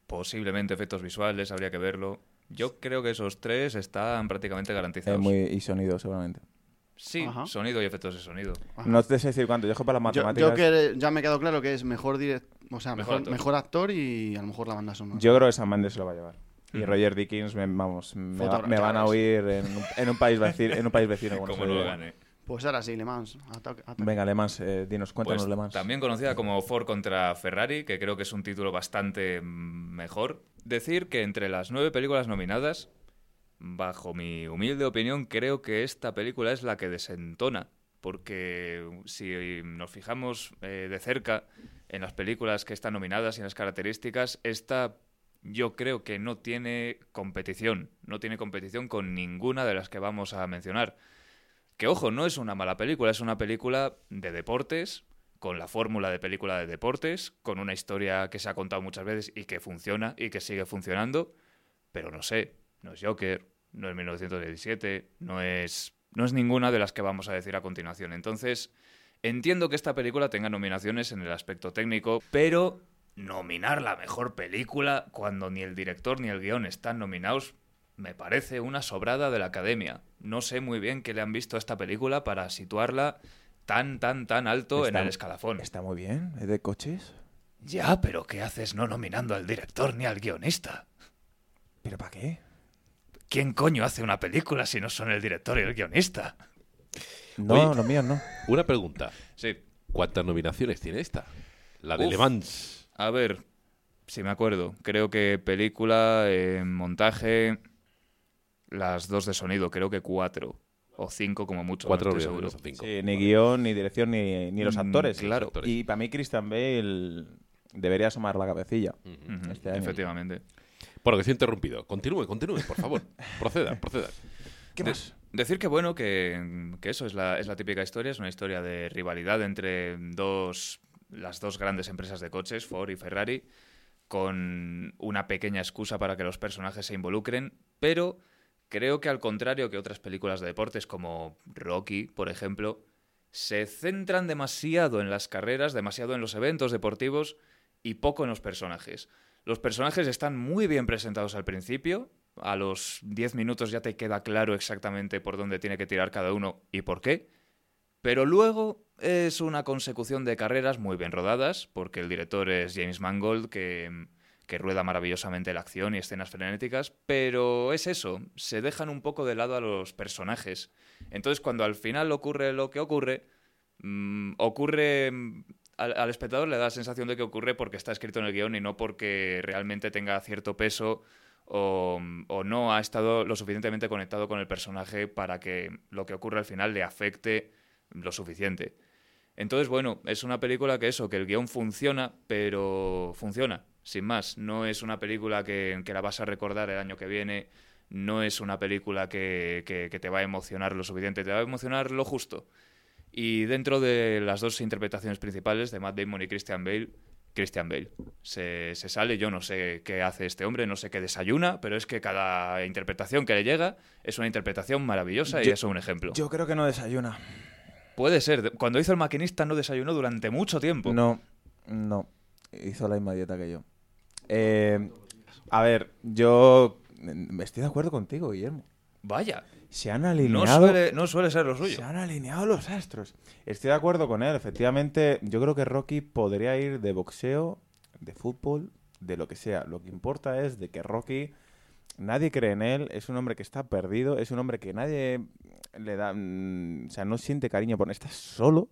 posiblemente efectos visuales, habría que verlo. Yo creo que esos tres están prácticamente garantizados. muy, y sonido, seguramente. Sí, sonido y efectos de sonido. No te sé decir cuánto, yo para las matemáticas. Yo, que ya me quedado claro que es mejor o sea, mejor, actor. y a lo mejor la banda sonora. Yo creo que Sam Mendes se lo va a llevar. Y Roger Dickens, me, vamos, me, van a oír en un, país vecino, en un país vecino. Como lo gane. Pues ahora sí, Le Mans. Venga, Le Mans, eh, dinos, cuéntanos pues Le Mans. También conocida como Ford contra Ferrari, que creo que es un título bastante mejor. Decir que entre las nueve películas nominadas, bajo mi humilde opinión, creo que esta película es la que desentona. Porque si nos fijamos eh, de cerca en las películas que están nominadas y en las características, esta yo creo que no tiene competición. No tiene competición con ninguna de las que vamos a mencionar. Que ojo, no es una mala película, es una película de deportes, con la fórmula de película de deportes, con una historia que se ha contado muchas veces y que funciona y que sigue funcionando, pero no sé, no es Joker, no es 1917, no es, no es ninguna de las que vamos a decir a continuación. Entonces, entiendo que esta película tenga nominaciones en el aspecto técnico, pero nominar la mejor película cuando ni el director ni el guion están nominados me parece una sobrada de la academia. No sé muy bien qué le han visto a esta película para situarla tan, tan, tan alto en el escalafón. Está muy bien, ¿es de coches? Ya, pero ¿qué haces no nominando al director ni al guionista? ¿Pero para qué? ¿Quién coño hace una película si no son el director y el guionista? No, los míos no. Una pregunta. Sí. ¿Cuántas nominaciones tiene esta? La de Le Mans. A ver, si me acuerdo. Creo que película, eh, montaje, las dos de sonido, creo que cuatro. O cinco como mucho. Cuatro seguro. cinco. ni guion, ni dirección, ni, los mm, actores. claro. Y para mí Christian Bale debería asomar la cabecilla. este Efectivamente. Bueno, que se ha interrumpido. Continúe, continúe, por favor. proceda, proceda. ¿Qué más? decir que bueno, que, que eso es la, es la típica historia, es una historia de rivalidad entre dos, las dos grandes empresas de coches, Ford y Ferrari, con una pequeña excusa para que los personajes se involucren, pero Creo que al contrario que otras películas de deportes como Rocky, por ejemplo, se centran demasiado en las carreras, demasiado en los eventos deportivos y poco en los personajes. Los personajes están muy bien presentados al principio, a los 10 minutos ya te queda claro exactamente por dónde tiene que tirar cada uno y por qué, pero luego es una consecución de carreras muy bien rodadas, porque el director es James Mangold, que que rueda maravillosamente la acción y escenas frenéticas, pero es eso, se dejan un poco de lado a los personajes. Entonces, cuando al final ocurre lo que ocurre, mm, ocurre al, espectador le da la sensación de que ocurre porque está escrito en el guion y no porque realmente tenga cierto peso o, no ha estado lo suficientemente conectado con el personaje para que lo que ocurre al final le afecte lo suficiente. Entonces, bueno, es una película que eso, que el guion funciona, pero funciona sin más. No es una película que, la vas a recordar el año que viene, no es una película que, te va a emocionar lo suficiente, te va a emocionar lo justo. Y dentro de las dos interpretaciones principales de Matt Damon y Christian Bale, Christian Bale. Se, sale, yo no sé qué hace este hombre, no sé qué desayuna, pero es que cada interpretación que le llega es una interpretación maravillosa y es un ejemplo. Yo creo que no desayuna. Puede ser. Cuando hizo el maquinista no desayunó durante mucho tiempo. No, no. Hizo la misma dieta que yo. Eh, a ver, yo estoy de acuerdo contigo, Guillermo. Vaya. Se han alineado. No suele, ser lo suyo. Se han alineado los astros. Estoy de acuerdo con él. Efectivamente, yo creo que Rocky podría ir de boxeo, de fútbol, de lo que sea. Lo que importa es de que Rocky. Nadie cree en él, es un hombre que está perdido, es un hombre que nadie le da. Mm, o sea, no siente cariño por él, está solo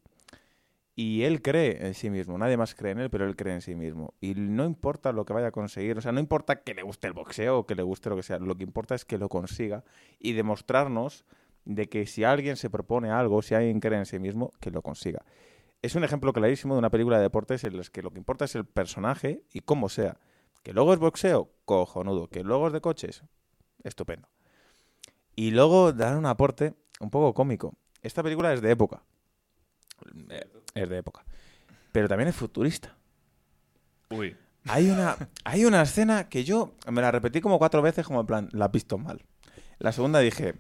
y él cree en sí mismo, nadie más cree en él, pero él cree en sí mismo. Y no importa lo que vaya a conseguir, o sea, no importa que le guste el boxeo o que le guste lo que sea, lo que importa es que lo consiga y demostrarnos de que si alguien se propone algo, si alguien cree en sí mismo, que lo consiga. Es un ejemplo clarísimo de una película de deportes en la que lo que importa es el personaje y cómo sea. Que luego es boxeo, cojonudo. Que luego es de coches, estupendo. Y luego dar un aporte un poco cómico. Esta película es de época es de época. Pero también es futurista. Uy. Hay una, hay una escena que yo me la repetí como cuatro veces, como en plan, la has visto mal. La segunda dije,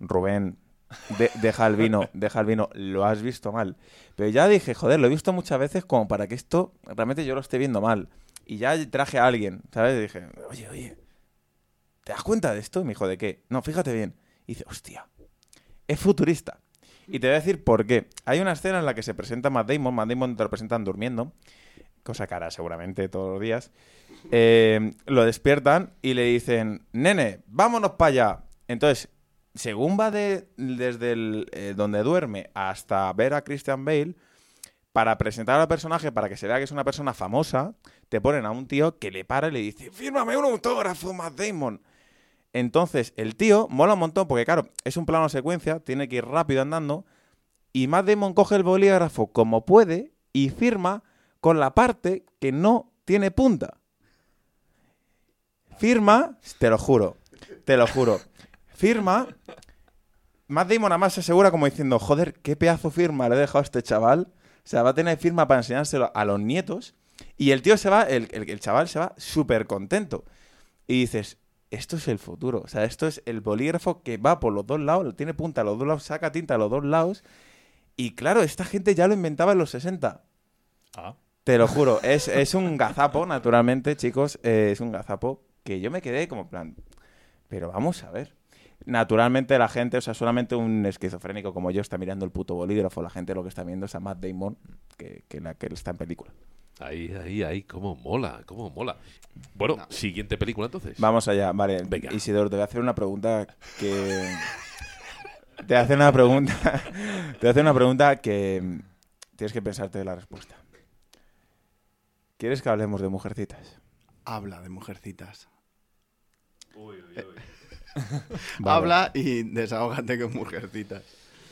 Rubén, deja el vino, deja el vino, lo has visto mal. Pero ya dije, joder, lo he visto muchas veces como para que esto realmente yo lo esté viendo mal. Y ya traje a alguien, ¿sabes? Y dije, oye, oye, ¿te das cuenta de esto? Y me dijo, ¿de qué? No, fíjate bien. Y dice, hostia, es futurista. Y te voy a decir por qué. Hay una escena en la que se presenta Matt Damon, Matt Damon te lo presentan durmiendo, cosa cara seguramente todos los días. Eh, lo despiertan y le dicen, nene, vámonos para allá. Entonces, según va de, desde el, eh, donde duerme hasta ver a Christian Bale, para presentar al personaje, para que se vea que es una persona famosa, te ponen a un tío que le para y le dice, fírmame un autógrafo, Matt Damon. Entonces, el tío mola un montón porque, claro, es un plano secuencia, tiene que ir rápido andando, y Matt Damon coge el bolígrafo como puede y firma con la parte que no tiene punta. Firma, te lo juro, te lo juro. Firma. Matt Damon nada más se asegura como diciendo, joder, qué pedazo firma le he dejado a este chaval. O sea, va a tener firma para enseñárselo a los nietos. Y el tío se va, el, el, chaval se va súper contento. Y dices, esto es el futuro. O sea, esto es el bolígrafo que va por los dos lados, tiene punta a los dos lados, saca tinta a los dos lados. Y claro, esta gente ya lo inventaba en los 60. Ah. Te lo juro, es, es un gazapo, naturalmente, chicos. Eh, es un gazapo que yo me quedé como plan. Pero vamos a ver. Naturalmente la gente, o sea, solamente un esquizofrénico como yo está mirando el puto bolígrafo. La gente lo que está viendo es a Matt Damon, que, que, la, que está en película. Ahí, ahí, ahí, cómo mola, cómo mola. Bueno, siguiente película entonces. Vamos allá, vale. Venga. Isidoro, te voy a hacer una pregunta que. te hace una pregunta. te hace una pregunta que tienes que pensarte la respuesta. ¿Quieres que hablemos de mujercitas? Habla de mujercitas. Uy, uy, uy. Habla y desahógate con mujercitas.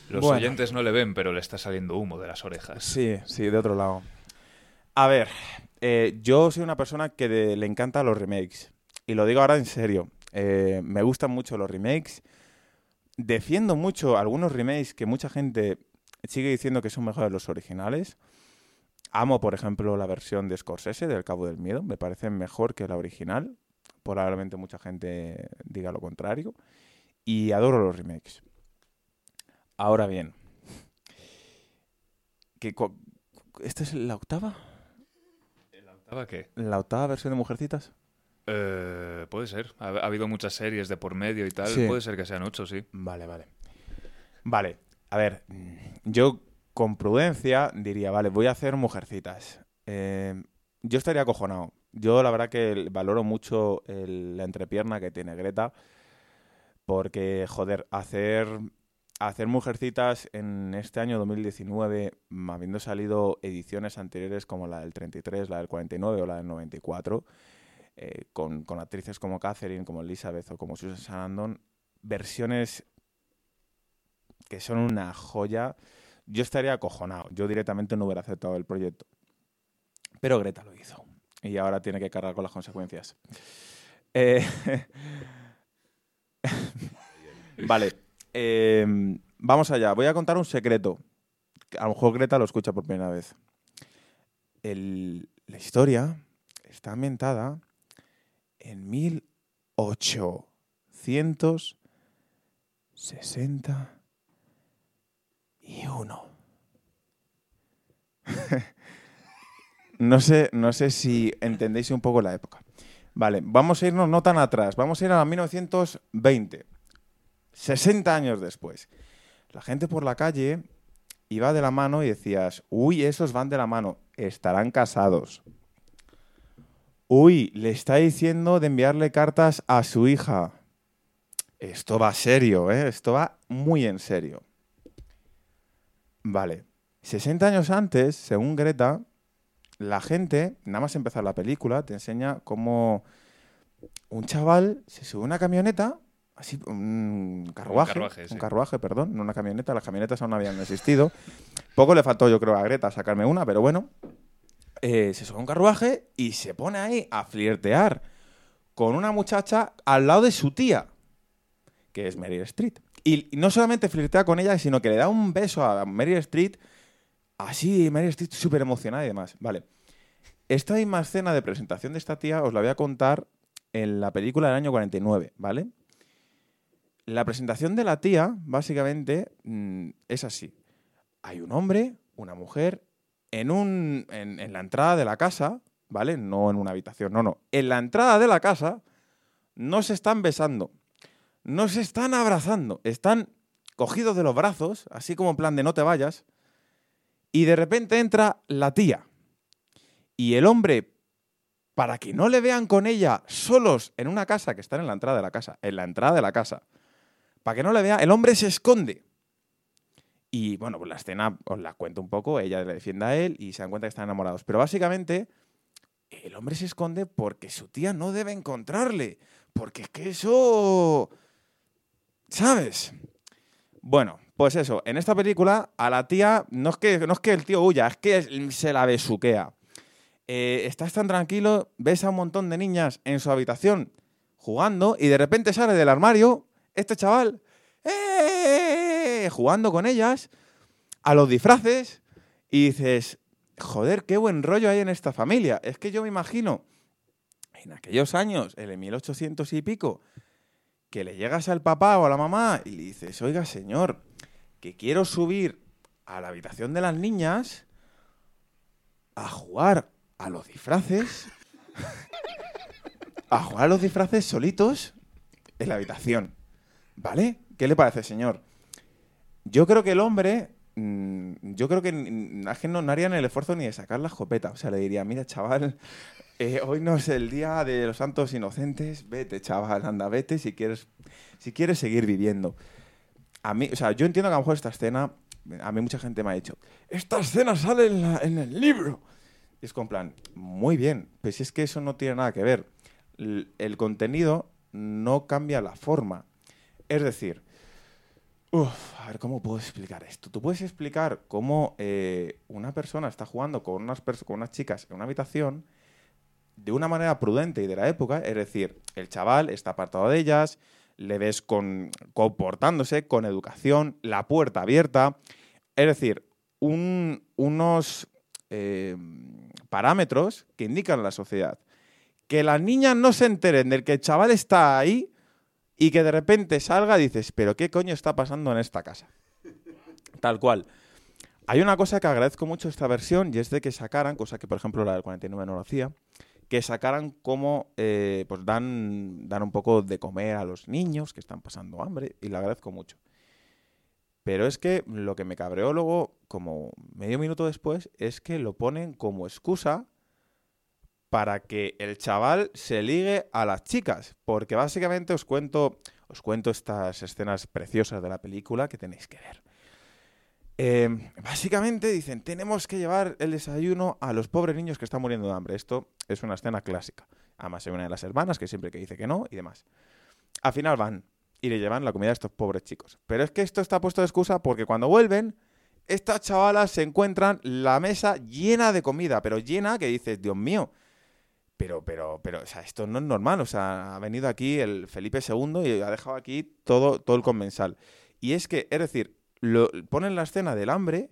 Los oyentes no le ven, pero le está saliendo humo de las orejas. Sí, sí, de otro lado. A ver, eh, yo soy una persona que le encanta los remakes. Y lo digo ahora en serio. Eh, me gustan mucho los remakes. Defiendo mucho algunos remakes que mucha gente sigue diciendo que son mejores los originales. Amo, por ejemplo, la versión de Scorsese del Cabo del Miedo. Me parece mejor que la original probablemente mucha gente diga lo contrario. Y adoro los remakes. Ahora bien, ¿esta es la octava? ¿La octava qué? ¿La octava versión de Mujercitas? Eh, puede ser. Ha, habido muchas series de por medio y tal. Puede ser que sean ocho, sí. Vale, vale. Vale, a ver, yo con prudencia diría, vale, voy a hacer Mujercitas. Eh, yo estaría acojonado. Yo la verdad que valoro mucho la entrepierna que tiene Greta, porque, joder, hacer, hacer Mujercitas en este año 2019, habiendo salido ediciones anteriores como la del 33, la del 49 o la del 94, eh, con, con, actrices como Catherine, como Elizabeth o como Susan Sarandon, versiones que son una joya, yo estaría acojonado. Yo directamente no hubiera aceptado el proyecto. Pero Greta lo hizo y ahora tiene que cargar con las consecuencias. Eh, vale. Em, vamos allá. Voy a contar un secreto. A lo mejor Greta lo escucha por primera vez. la historia está ambientada en 1861. No sé, no sé si entendéis un poco la época. Vale, vamos a irnos no tan atrás, vamos a ir a 1920, 60 años después. La gente por la calle iba de la mano y decías, uy, esos van de la mano, estarán casados. Uy, le está diciendo de enviarle cartas a su hija. Esto va serio, ¿eh? Esto va muy en serio. Vale. 60 años antes, según Greta, la gente, nada más empezar la película, te enseña cómo un chaval se sube a una camioneta, así, un carruaje, un carruaje, perdón, no una camioneta, las camionetas aún no habían existido. Poco le faltó, yo creo, a Greta sacarme una, pero bueno. Eh, se sube a un carruaje y se pone ahí a flirtear con una muchacha al lado de su tía, que es Meryl Street. Y no solamente flirtea con ella, sino que le da un beso a Meryl Street Así, María, estoy súper emocionada y demás. Vale. Esta misma escena de presentación de esta tía os la voy a contar en la película del año 49, ¿vale? La presentación de la tía, básicamente, mm, es así. Hay un hombre, una mujer, en, un, en, en la entrada de la casa, ¿vale? No en una habitación, no, no. En la entrada de la casa no se están besando, no se están abrazando, están cogidos de los brazos, así como en plan de no te vayas, y de repente entra la tía. Y el hombre, para que no le vean con ella solos en una casa, que están en la entrada de la casa, en la entrada de la casa, para que no le vea, el hombre se esconde. Y bueno, pues la escena os la cuento un poco, ella le defiende a él y se dan cuenta que están enamorados. Pero básicamente, el hombre se esconde porque su tía no debe encontrarle. Porque es que eso... ¿Sabes? Bueno, pues eso, en esta película a la tía no es que, no es que el tío huya, es que se la besuquea. Eh, estás tan tranquilo, ves a un montón de niñas en su habitación jugando y de repente sale del armario este chaval ¡eh! jugando con ellas a los disfraces y dices, joder, qué buen rollo hay en esta familia. Es que yo me imagino en aquellos años, en el 1800 y pico, que le llegas al papá o a la mamá y le dices, oiga señor, que quiero subir a la habitación de las niñas a jugar a los disfraces. a jugar a los disfraces solitos en la habitación. ¿Vale? ¿Qué le parece, señor? Yo creo que el hombre. Mm, yo creo que, no, harían el esfuerzo ni de sacar la escopeta. O sea, le diría, mira, chaval, eh, hoy no es el día de los santos inocentes. Vete, chaval, anda, vete si quieres, si quieres seguir viviendo. A mí, o sea, yo entiendo que a lo mejor esta escena. A mí mucha gente me ha dicho, esta escena sale en el libro. Y es con plan, muy bien, pues si es que eso no tiene nada que ver. El, contenido no cambia la forma. Es decir, a ver, ¿cómo puedo explicar esto? Tú puedes explicar cómo eh, una persona está jugando con unas, chicas en una habitación de una manera prudente y de la época, es decir, el chaval está apartado de ellas, le ves comportándose con educación, la puerta abierta, es decir, unos eh, parámetros que indican la sociedad. Que las niñas no se enteren del que el chaval está ahí y que de repente salga y dices, pero ¿qué coño está pasando en esta casa? Tal cual. Hay una cosa que agradezco mucho esta versión y es de que sacaran, cosa que por ejemplo la del 49 no lo hacía, que sacaran cómo eh, pues dan, dan un poco de comer a los niños que están pasando hambre y le agradezco mucho. Pero es que lo que me cabreó luego, como medio minuto después, es que lo ponen como excusa para que el chaval se ligue a las chicas. Porque básicamente os cuento, os cuento estas escenas preciosas de la película que tenéis que ver. Em, básicamente dicen, tenemos que llevar el desayuno a los pobres niños que están muriendo de hambre. Esto es una escena clásica. Además hay una de las hermanas que siempre que dice que no y demás. Al final van y le llevan la comida a estos pobres chicos. Pero es que esto está puesto de excusa porque cuando vuelven, estas chavalas se encuentran la mesa llena de comida, pero llena que dices, Dios mío, pero, pero, pero, o sea, esto no es normal. O sea, ha venido aquí el Felipe II y ha dejado aquí todo, todo el comensal. Y es que, es decir, lo, ponen la escena del hambre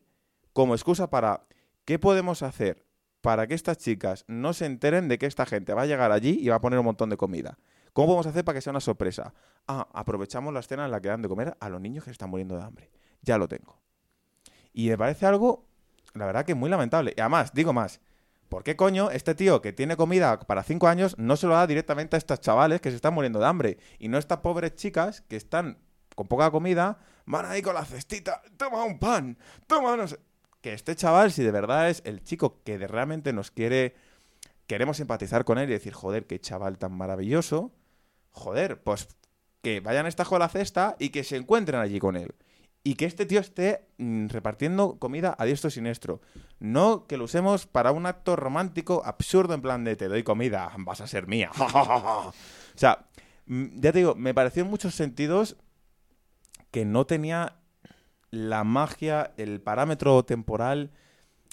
como excusa para ¿qué podemos hacer para que estas chicas no se enteren de que esta gente va a llegar allí y va a poner un montón de comida? ¿Cómo podemos hacer para que sea una sorpresa? Ah, aprovechamos la escena en la que dan de comer a los niños que están muriendo de hambre. Ya lo tengo. Y me parece algo, la verdad que muy lamentable. Y además, digo más, ¿por qué coño este tío que tiene comida para cinco años no se lo da directamente a estos chavales que se están muriendo de hambre? Y no estas pobres chicas que están con poca comida, van ahí con la cestita, toma un pan, toma no sé. Que este chaval, si de verdad es el chico que realmente nos quiere, queremos empatizar con él y decir, joder, qué chaval tan maravilloso, joder, pues que vayan a esta la cesta y que se encuentren allí con él. Y que este tío esté mm, repartiendo comida a diestro y siniestro. No que lo usemos para un acto romántico absurdo en plan de te doy comida, vas a ser mía. o sea, mm, ya te digo, me pareció en muchos sentidos que no tenía la magia, el parámetro temporal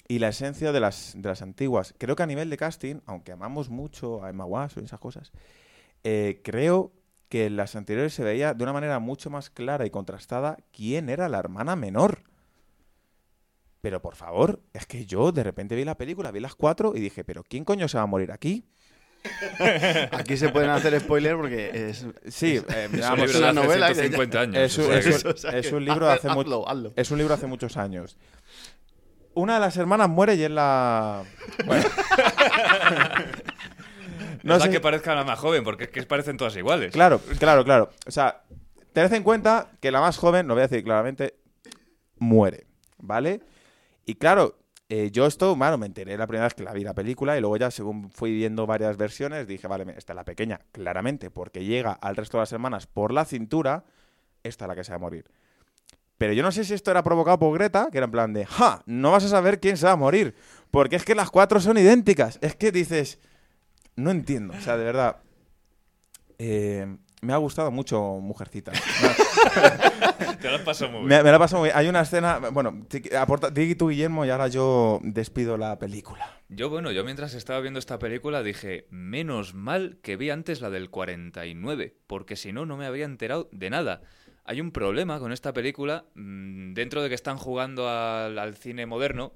y la esencia de las, de las antiguas. Creo que a nivel de casting, aunque amamos mucho a Emma Watson y esas cosas, eh, creo que en las anteriores se veía de una manera mucho más clara y contrastada quién era la hermana menor. Pero por favor, es que yo de repente vi la película, vi las cuatro y dije, pero ¿quién coño se va a morir aquí? Aquí se pueden hacer spoilers porque es. Sí, eh, es una novela. de 50 años. Es, un, libro hace es un libro hace muchos años. Una de las hermanas muere y es la. Bueno. No es que parezca la más joven, porque es que parecen todas iguales. Claro, claro, claro. O sea, tened en cuenta que la más joven, lo voy a decir claramente, muere, ¿vale? Y claro, eh, yo esto, bueno, me enteré la primera vez que la vi la película y luego ya según fui viendo varias versiones dije, vale, esta es la pequeña, claramente, porque llega al resto de las hermanas por la cintura, esta es la que se va a morir. Pero yo no sé si esto era provocado por Greta, que era en plan de, ¡ja! No vas a saber quién se va a morir. Porque es que las cuatro son idénticas. Es que dices, no entiendo. O sea, de verdad. Eh, me ha gustado mucho Mujercita. Te lo has pasado muy bien. Me, me la paso muy bien. Hay una escena. Bueno, aporta, di tú, Guillermo, y ahora yo despido la película. Yo, bueno, yo mientras estaba viendo esta película dije, menos mal que vi antes la del 49, porque si no, no me había enterado de nada. Hay un problema con esta película, mm, dentro de que están jugando al, cine moderno,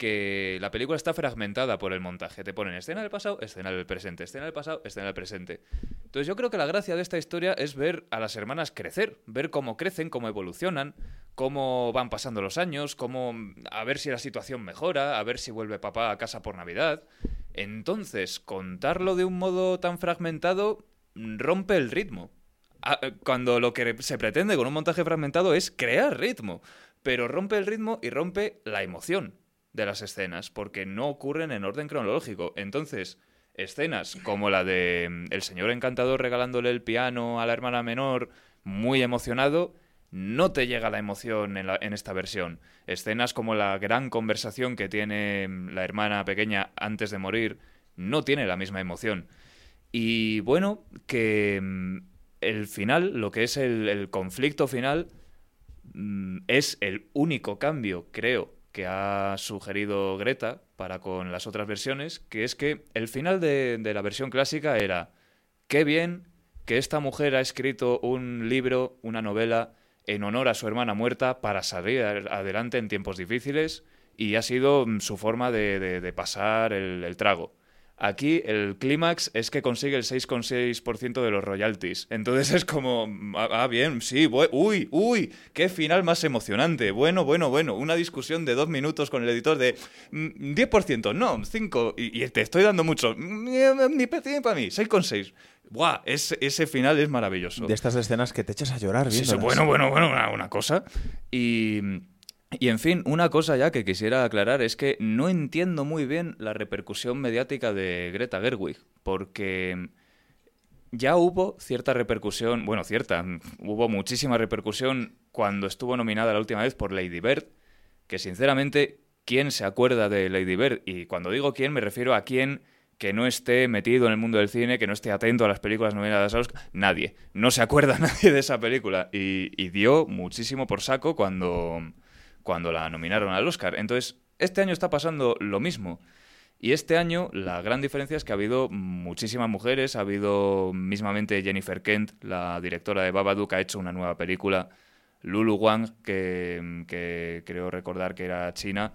que la película está fragmentada por el montaje. Te ponen escena del pasado, escena del presente, escena del pasado, escena del presente. Entonces yo creo que la gracia de esta historia es ver a las hermanas crecer, ver cómo crecen, cómo evolucionan, cómo van pasando los años, cómo a ver si la situación mejora, a ver si vuelve papá a casa por Navidad. Entonces, contarlo de un modo tan fragmentado rompe el ritmo. Ah, eh, cuando lo que se pretende con un montaje fragmentado es crear ritmo, pero rompe el ritmo y rompe la emoción de las escenas, porque no ocurren en orden cronológico. Entonces, escenas como la de mm, el señor encantador regalándole el piano a la hermana menor, muy emocionado, no te llega la emoción en, esta versión. Escenas como la gran conversación que tiene mm, la hermana pequeña antes de morir, no tiene la misma emoción. Y bueno, que mm, el final, lo que es el, conflicto final, es el único cambio, creo, que ha sugerido Greta para con las otras versiones, que es que el final de, de la versión clásica era, qué bien que esta mujer ha escrito un libro, una novela, en honor a su hermana muerta para salir adelante en tiempos difíciles y ha sido mm, su forma de, pasar el trago. Aquí el clímax es que consigue el 6,6% de los royalties. Entonces es como, ah, ah bien, sí, uy, uy, qué final más emocionante. Bueno, bueno, bueno, una discusión de dos minutos con el editor de 10%, mm, no, 5, y, te estoy dando mucho, ni para mí, 6,6. Buah, ese, ese final es maravilloso. De estas escenas que te echas a llorar, bien. bueno, bueno, bueno, una cosa. Y... Y en fin, una cosa ya que quisiera aclarar es que no entiendo muy bien la repercusión mediática de Greta Gerwig, porque ya hubo cierta repercusión, bueno, cierta, hubo muchísima repercusión cuando estuvo nominada la última vez por Lady Bird, que sinceramente, ¿quién se acuerda de Lady Bird? Y cuando digo quién, me refiero a quién que no esté metido en el mundo del cine, que no esté atento a las películas nominadas a los... Nadie. No se acuerda nadie de esa película. Y, y dio muchísimo por saco cuando cuando la nominaron al Oscar. Entonces, este año está pasando lo mismo. Y este año la gran diferencia es que ha habido muchísimas mujeres, ha habido mismamente Jennifer Kent, la directora de Babadook, ha hecho una nueva película, Lulu Wang, que, que creo recordar que era china,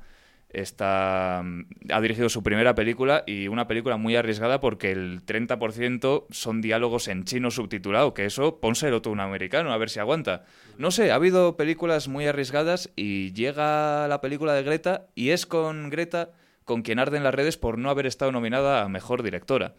está, ha dirigido su primera película y una película muy arriesgada porque el 30% son diálogos en chino subtitulado, que eso pónselo tú un americano a ver si aguanta. No sé, ha habido películas muy arriesgadas y llega la película de Greta y es con Greta con quien arden las redes por no haber estado nominada a Mejor Directora.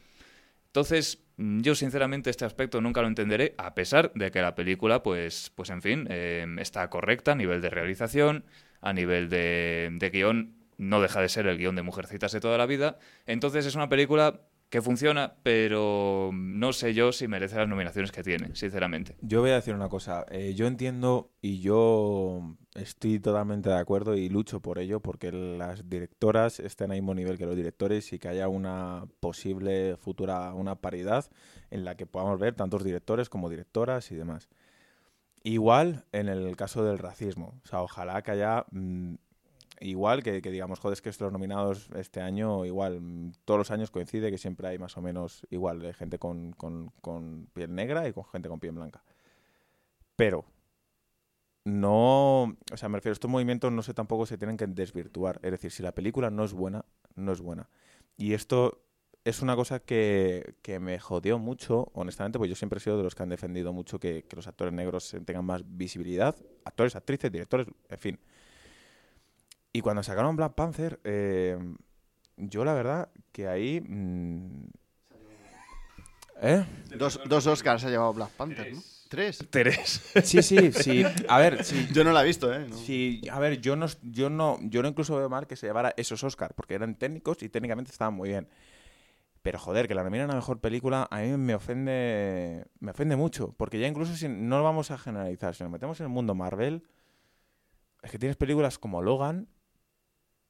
Entonces, yo sinceramente este aspecto nunca lo entenderé, a pesar de que la película, pues, pues en fin, eh, está correcta a nivel de realización, a nivel de, de guion, no deja de ser el guion de Mujercitas de toda la vida. Entonces es una película que funciona, pero no sé yo si merece las nominaciones que tiene, sinceramente. Yo voy a decir una cosa. Eh, yo entiendo y yo estoy totalmente de acuerdo y lucho por ello, porque las directoras estén al mismo nivel que los directores y que haya una posible futura, una paridad en la que podamos ver tantos directores como directoras y demás. Igual en el caso del racismo. O sea, ojalá que haya mm, igual que, digamos, joder, es que estos nominados este año, igual, mm, todos los años coincide que siempre hay más o menos igual de gente con, con, piel negra y con gente con piel blanca. Pero no, o sea, me refiero, estos movimientos no sé tampoco se tienen que desvirtuar. Es decir, si la película no es buena, no es buena. Y esto es una cosa que, que me jodió mucho, honestamente, pues yo siempre he sido de los que han defendido mucho que, que los actores negros tengan más visibilidad. Actores, actrices, directores, en fin. Y cuando sacaron Black Panther, eh, yo la verdad que ahí... Mm, ¿Eh? Dos, dos Oscars ha llevado Black Panther, ¿no? ¿Tres? Tres. Sí, sí, sí. A ver, sí. Yo no la he visto, ¿eh? Sí, a ver, yo no, yo no, yo no incluso veo mal que se llevara esos Oscars, porque eran técnicos y técnicamente estaban muy bien. Pero joder, que la nominen a mejor película a mí me ofende, me ofende mucho. Porque ya incluso si no lo vamos a generalizar, si nos metemos en el mundo Marvel, es que tienes películas como Logan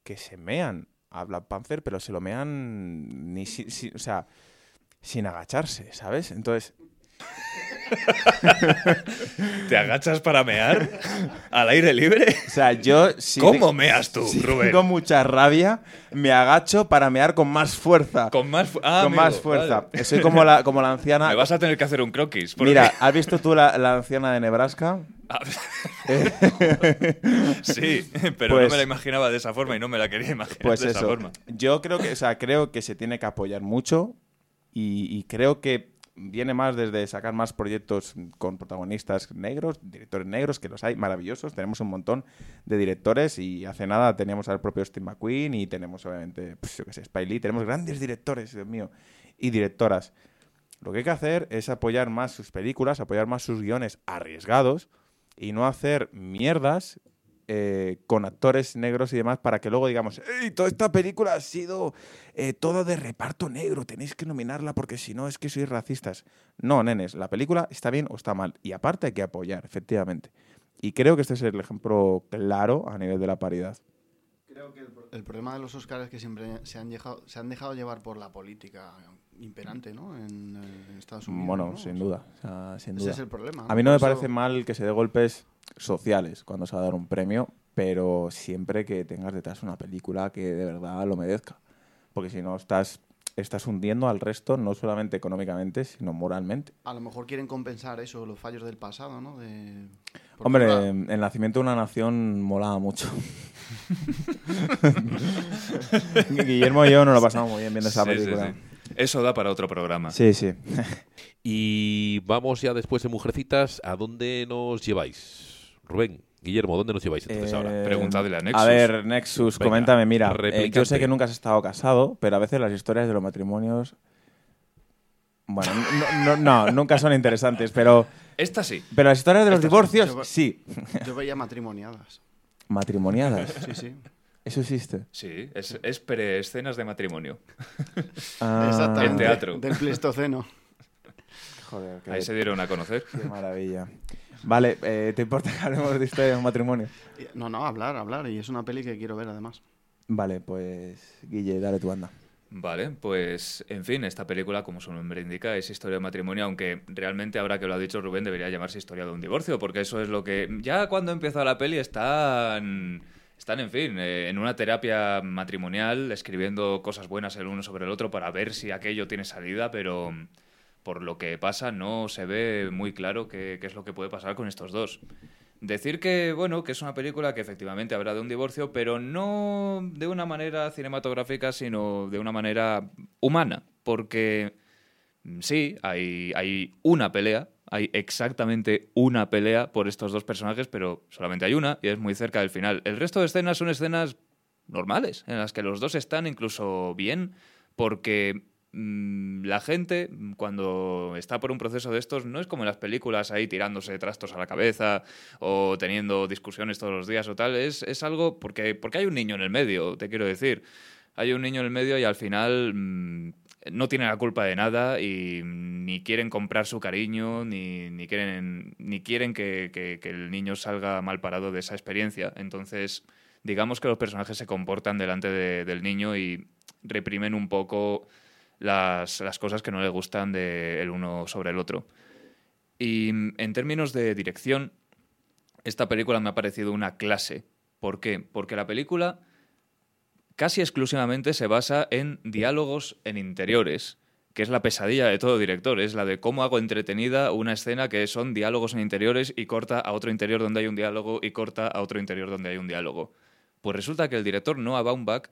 que se mean a Black Panther, pero se lo mean ni o sea, sin agacharse, ¿sabes? Entonces, ¿Te agachas para mear? ¿Al aire libre? O sea, yo... ¿Cómo meas tú, Rubén? Tengo mucha rabia, me agacho para mear con más fuerza. Con más, ah, con más fuerza. Soy como la, como la anciana... Me vas a tener que hacer un croquis. Mira, ¿has visto tú la, anciana de Nebraska? Ah. sí, pero no me la pues imaginaba de esa forma y no me la quería imaginar pues de esa forma. Yo creo que, o sea, creo que se tiene que apoyar mucho y creo que viene más desde sacar más proyectos con protagonistas negros, directores negros, que los hay maravillosos. Tenemos un montón de directores y hace nada teníamos al propio Steve McQueen y tenemos obviamente, pues, yo qué sé, Lee. Tenemos grandes directores, Dios mío, y directoras. Lo que hay que hacer es apoyar más sus películas, apoyar más sus guiones arriesgados y no hacer mierdas eh, con actores negros y demás para que luego digamos, ¡Ey, toda esta película ha sido eh, toda de reparto negro, tenéis que nominarla porque si no es que sois racistas. No, nenes, la película está bien o está mal. Y aparte hay que apoyar, efectivamente. Y creo que este es el ejemplo claro a nivel de la paridad. Creo que el, problema de los Oscars es que siempre se han, dejado, se han dejado llevar por la política imperante ¿no? en, Estados Unidos. Bueno, sin, duda, sin Ese es el problema. A mí no me parece mal que se dé golpes sociales cuando se va a dar un premio, pero siempre que tengas detrás una película que de verdad lo merezca. Porque si no, estás, estás hundiendo al resto, no solamente económicamente, sino moralmente. A lo mejor quieren compensar eso, los fallos del pasado, ¿no? De... Hombre, el nacimiento de una nación molaba mucho. Guillermo y yo nos lo pasamos muy bien viendo esa película. Eso da para otro programa. Sí, sí. y vamos ya después de Mujercitas, ¿a dónde nos lleváis? Rubén, Guillermo, ¿dónde nos lleváis entonces ahora? Eh, Preguntadle a Nexus. A ver, Nexus, coméntame, mira, eh, yo sé que nunca has estado casado, pero a veces las historias de los matrimonios... Bueno, no, nunca son interesantes, pero... Esta sí. Pero las historias de los divorcios, sí. Yo veía matrimoniadas. ¿Matrimoniadas? Sí, sí. ¿Eso existe? Sí, es, es pre-escenas de matrimonio. Ah, Exactamente. En teatro. Del Pleistoceno. Joder, Ahí se dieron a conocer. Qué maravilla. Vale, eh, ¿te importa que hablemos de historia de un matrimonio? No, no, hablar, hablar. Y es una peli que quiero ver además. Vale, pues Guille, dale tu banda. Vale, pues en fin, esta película, como su nombre indica, es historia de matrimonio, aunque realmente ahora que lo ha dicho Rubén debería llamarse historia de un divorcio, porque eso es lo que ya cuando empezó la peli están están, en fin, eh, en una terapia matrimonial, escribiendo cosas buenas el uno sobre el otro para ver si aquello tiene salida, pero por lo que pasa no se ve muy claro qué, qué es lo que puede pasar con estos dos. Decir que, bueno, que es una película que efectivamente habrá de un divorcio, pero no de una manera cinematográfica, sino de una manera humana, porque mm, sí, hay, hay una pelea, hay exactamente una pelea por estos dos personajes, pero solamente hay una y es muy cerca del final. El resto de escenas son escenas normales, en las que los dos están incluso bien, porque mm, la gente cuando está por un proceso de estos no es como en las películas ahí tirándose trastos a la cabeza o teniendo discusiones todos los días o tal, es, es algo porque, porque hay un niño en el medio, te quiero decir. Hay un niño en el medio y al final mm, no tienen la culpa de nada y ni quieren comprar su cariño, ni, ni quieren, ni quieren que, que, el niño salga mal parado de esa experiencia. Entonces, digamos que los personajes se comportan delante del niño y reprimen un poco las, las cosas que no le gustan del uno sobre el otro. Y en términos de dirección, esta película me ha parecido una clase. ¿Por qué? Porque la película casi exclusivamente se basa en diálogos en interiores, que es la pesadilla de todo director, es la de cómo hago entretenida una escena que son diálogos en interiores y corta a otro interior donde hay un diálogo y corta a otro interior donde hay un diálogo. Pues resulta que el director Noah Baumbach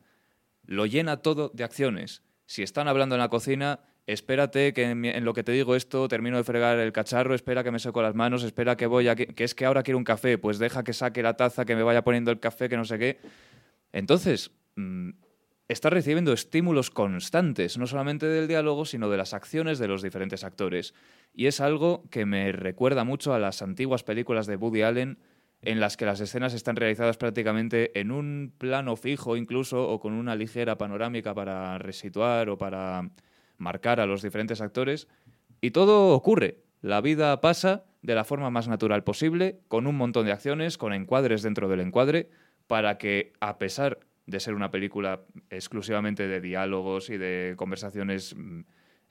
lo llena todo de acciones. Si están hablando en la cocina, espérate que en, lo que te digo esto termino de fregar el cacharro, espera que me seco las manos, espera que voy a... Que, que es que ahora quiero un café, pues deja que saque la taza, que me vaya poniendo el café, que no sé qué. Entonces, Mm, está recibiendo estímulos constantes, no solamente del diálogo, sino de las acciones de los diferentes actores. Y es algo que me recuerda mucho a las antiguas películas de Woody Allen, en las que las escenas están realizadas prácticamente en un plano fijo incluso, o con una ligera panorámica para resituar o para, marcar a los diferentes actores y todo ocurre. La vida pasa de la forma más natural posible, con un montón de acciones, con encuadres dentro del encuadre, para que, a pesar de ser una película exclusivamente de diálogos y de conversaciones mm,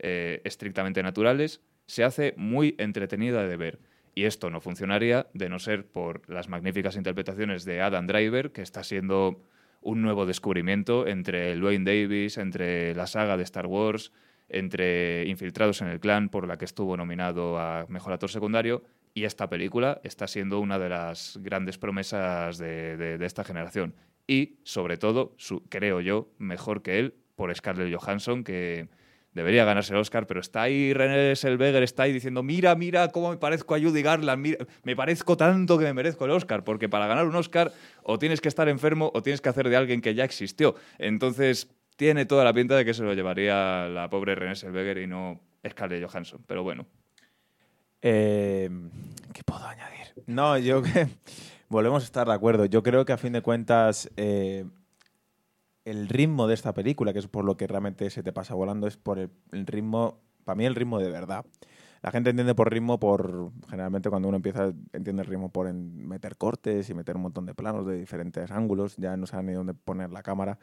eh, estrictamente naturales, se hace muy entretenida de ver. Y esto no funcionaría de no ser por las magníficas interpretaciones de Adam Driver, que está siendo un nuevo descubrimiento entre Wayne Davis, entre la saga de Star Wars, entre Infiltrados en el Clan, por la que estuvo nominado a Mejor Actor Secundario, y esta película está siendo una de las grandes promesas de, esta generación. Y, sobre todo, creo yo, mejor que él, por Scarlett Johansson, que debería ganarse el Oscar, pero está ahí René Selveger, está ahí diciendo, mira, mira cómo me parezco a Judy Garland, me parezco tanto que me merezco el Oscar, porque para ganar un Oscar o tienes que estar enfermo o tienes que hacer de alguien que ya existió. Entonces, tiene toda la pinta de que se lo llevaría la pobre René Selveger y no Scarlett Johansson, pero bueno. Eh, ¿Qué puedo añadir? No, yo que volvemos a estar de acuerdo. Yo creo que a fin de cuentas... Eh, el ritmo de esta película, que es por lo que realmente se te pasa volando, es por el, ritmo, para mí el ritmo de verdad. La gente entiende por ritmo, por generalmente cuando uno empieza, entiende el ritmo por meter cortes y meter un montón de planos de diferentes ángulos, ya no saben ni dónde poner la cámara.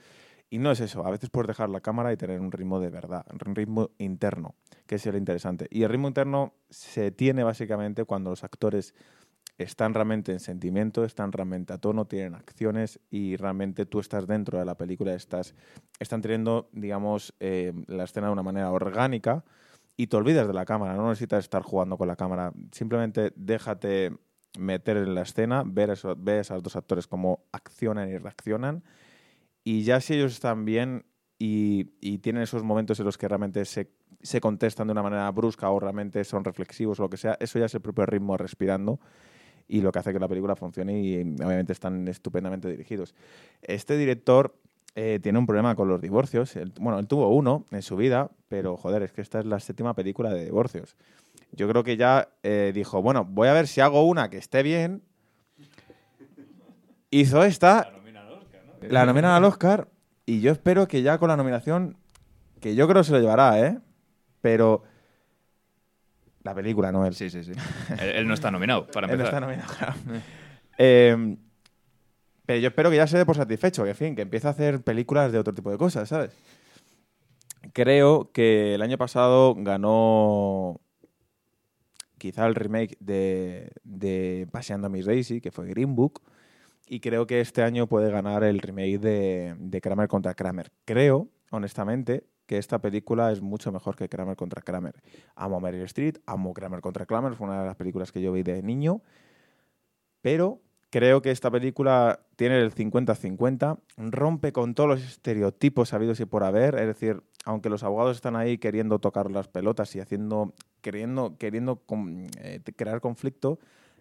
Y no es eso, a veces puedes dejar la cámara y tener un ritmo de verdad, un ritmo interno, que es lo interesante. Y el ritmo interno se tiene básicamente cuando los actores están realmente en sentimiento, están realmente a tono, tienen acciones y realmente tú estás dentro de la película, estás, están teniendo, digamos, eh, la escena de una manera orgánica y te olvidas de la cámara, no necesitas estar jugando con la cámara, simplemente déjate meter en la escena, ver, eso, ver a esos dos actores cómo accionan y reaccionan. Y ya si ellos están bien y, y tienen esos momentos en los que realmente se, se contestan de una manera brusca o realmente son reflexivos o lo que sea, eso ya es el propio ritmo respirando y lo que hace que la película funcione y obviamente están estupendamente dirigidos. Este director eh, tiene un problema con los divorcios. bueno, él tuvo uno en su vida, pero joder, es que esta es la séptima película de divorcios. Yo creo que ya eh, dijo, bueno, voy a ver si hago una que esté bien. Hizo esta. La nominan al Oscar, ¿no? La nominan al Oscar y yo espero que ya con la nominación, que yo creo que se lo llevará, ¿eh? Pero la película, no él. Sí, sí, sí. él, no está nominado, para empezar. él no está nominado, claro. Eh, pero yo espero que ya se dé por satisfecho, que en fin, que empiece a hacer películas de otro tipo de cosas, ¿sabes? Creo que el año pasado ganó quizá el remake de, de Paseando a Miss Daisy, que fue Green Book, y creo que este año puede ganar el remake de, de Kramer contra Kramer. Creo, honestamente, que esta película es mucho mejor que Kramer contra Kramer. Amo Meryl Street, amo Kramer contra Kramer, fue una de las películas que yo vi de niño, pero creo que esta película tiene el 50-50, rompe con todos los estereotipos sabidos y por haber, es decir, aunque los abogados están ahí queriendo tocar las pelotas y haciendo, queriendo, queriendo eh, crear conflicto,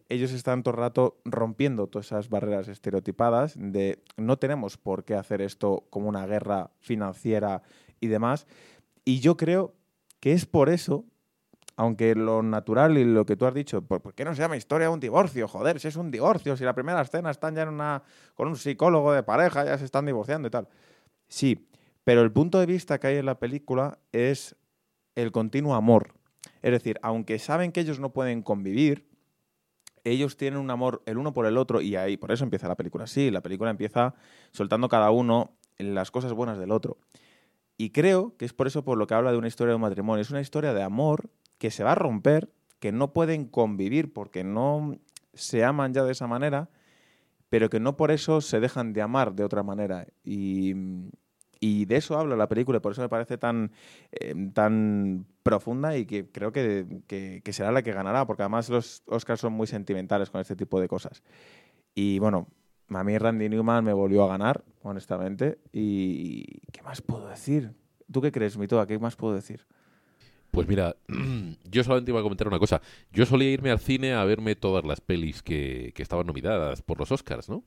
ellos están todo el rato rompiendo todas esas barreras estereotipadas de no tenemos por qué hacer esto como una guerra financiera y demás. Y yo creo que es por eso, aunque lo natural y lo que tú has dicho, ¿por, qué no se llama historia de un divorcio? Joder, si es un divorcio, si la primera escena están ya en una, con un psicólogo de pareja, ya se están divorciando y tal. Sí, pero el punto de vista que hay en la película es el continuo amor. Es decir, aunque saben que ellos no pueden convivir, ellos tienen un amor el uno por el otro y ahí, por eso empieza la película así. La película empieza soltando cada uno las cosas buenas del otro. Y creo que es por eso por lo que habla de una historia de un matrimonio. Es una historia de amor que se va a romper, que no pueden convivir porque no se aman ya de esa manera, pero que no por eso se dejan de amar de otra manera. Y, de eso habla la película por eso me parece tan, eh, tan profunda y que creo que, que, será la que ganará, porque además los Oscars son muy sentimentales con este tipo de cosas. Y bueno, a mí Randy Newman me volvió a ganar, honestamente. ¿Y qué más puedo decir? ¿Tú qué crees, Mitoa? ¿Qué más puedo decir? Pues mira, yo solamente iba a comentar una cosa. Yo solía irme al cine a verme todas las pelis que, estaban nominadas por los Oscars, ¿no?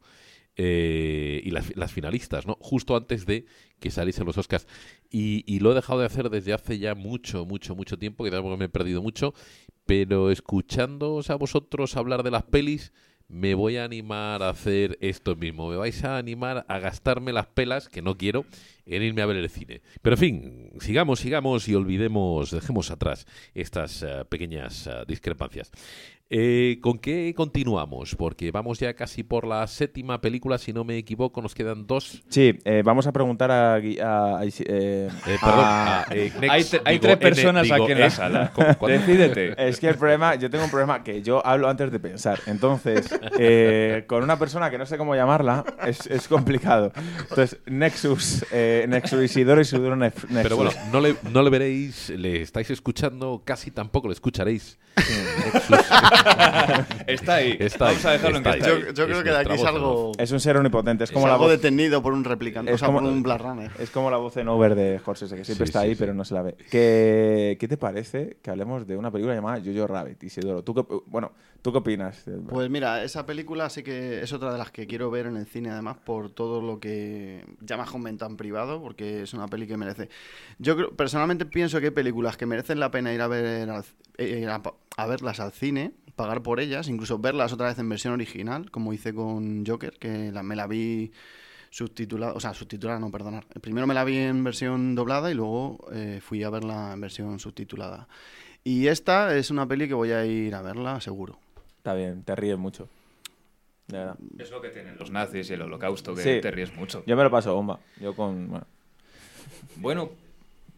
Eh, y las, finalistas, ¿no? Justo antes de que saliesen los Oscars. Y, lo he dejado de hacer desde hace ya mucho, mucho, mucho tiempo, que me he perdido mucho. Pero escuchándoos a vosotros hablar de las pelis, me voy a animar a hacer esto mismo. Me vais a animar a gastarme las pelas, que no quiero, en irme a ver el cine. Pero en fin, sigamos, sigamos y olvidemos, dejemos atrás estas eh, pequeñas eh, discrepancias. Eh, ¿Con qué continuamos? Porque vamos ya casi por la séptima película, si no me equivoco, nos quedan dos. Sí, eh, vamos a preguntar a... a, eh, perdón, hay, tres personas aquí en la sala. Decídete. Es que el problema, yo tengo un problema que yo hablo antes de pensar. Entonces, con una persona que no sé cómo llamarla, es, complicado. Entonces, Nexus, Nexus Isidoro y Isidoro Nexus. Pero bueno, no le, no le veréis, le estáis escuchando, casi tampoco le escucharéis. Está ahí. Vamos a dejarlo en casa. Yo, yo creo que de aquí es algo. Es un ser omnipotente. Es como la voz... detenido por un replicante. Es como un Blade Runner. Es como la voz en over de Jorge, que siempre está ahí, pero no se la ve. ¿Qué, ¿Qué, te parece que hablemos de una película llamada Jojo Rabbit? Isidoro, ¿tú qué, bueno, ¿tú qué opinas? Pues mira, esa película sí que es otra de las que quiero ver en el cine, además, por todo lo que ya me has comentado en privado, porque es una peli que merece. Yo creo, personalmente pienso que hay películas que merecen la pena ir a ver eh, a verlas al cine, pagar por ellas, incluso verlas otra vez en versión original, como hice con Joker, que me la vi subtitulada, o sea, subtitulada, no, perdonar. Primero me la vi en versión doblada y luego eh, fui a verla en versión subtitulada. Y esta es una peli que voy a ir a verla, seguro. Está bien, te ríes mucho. Es lo que tienen los nazis y el holocausto, que te ríes mucho. Yo me lo paso bomba. Yo con... Bueno, bueno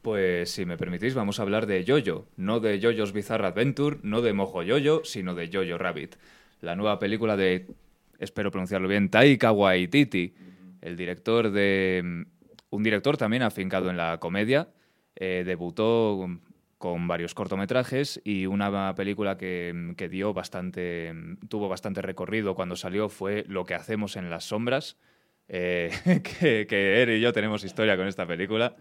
pues si me permitís, vamos a hablar de Yoyo, no de Yoyo's Bizarre Adventure, no de Mojo Yoyo, sino de Yoyo Rabbit, la nueva película de, espero pronunciarlo bien, Taika Waititi, el director de... Un director también afincado en la comedia, eh, debutó con varios cortometrajes y una película que, dio bastante, tuvo bastante recorrido cuando salió fue Lo que hacemos en las sombras, eh, que, que y yo tenemos historia con esta película.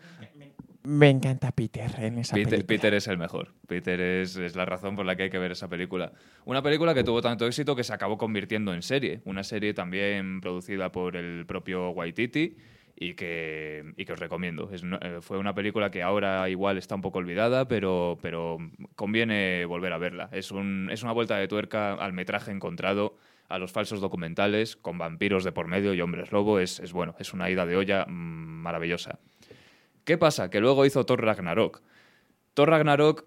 Me encanta Peter en esa Peter, película. Peter es el mejor. Peter es, es, la razón por la que hay que ver esa película. Una película que tuvo tanto éxito que se acabó convirtiendo en serie. Una serie también producida por el propio Waititi y que, y que os recomiendo. Eh, fue una película que ahora igual está un poco olvidada, pero, pero conviene volver a verla. Es, un, es una vuelta de tuerca al metraje encontrado a los falsos documentales con vampiros de por medio y hombres lobo. Es, es bueno, es una ida de olla maravillosa. ¿Qué pasa? Que luego hizo Thor Ragnarok. Thor Ragnarok,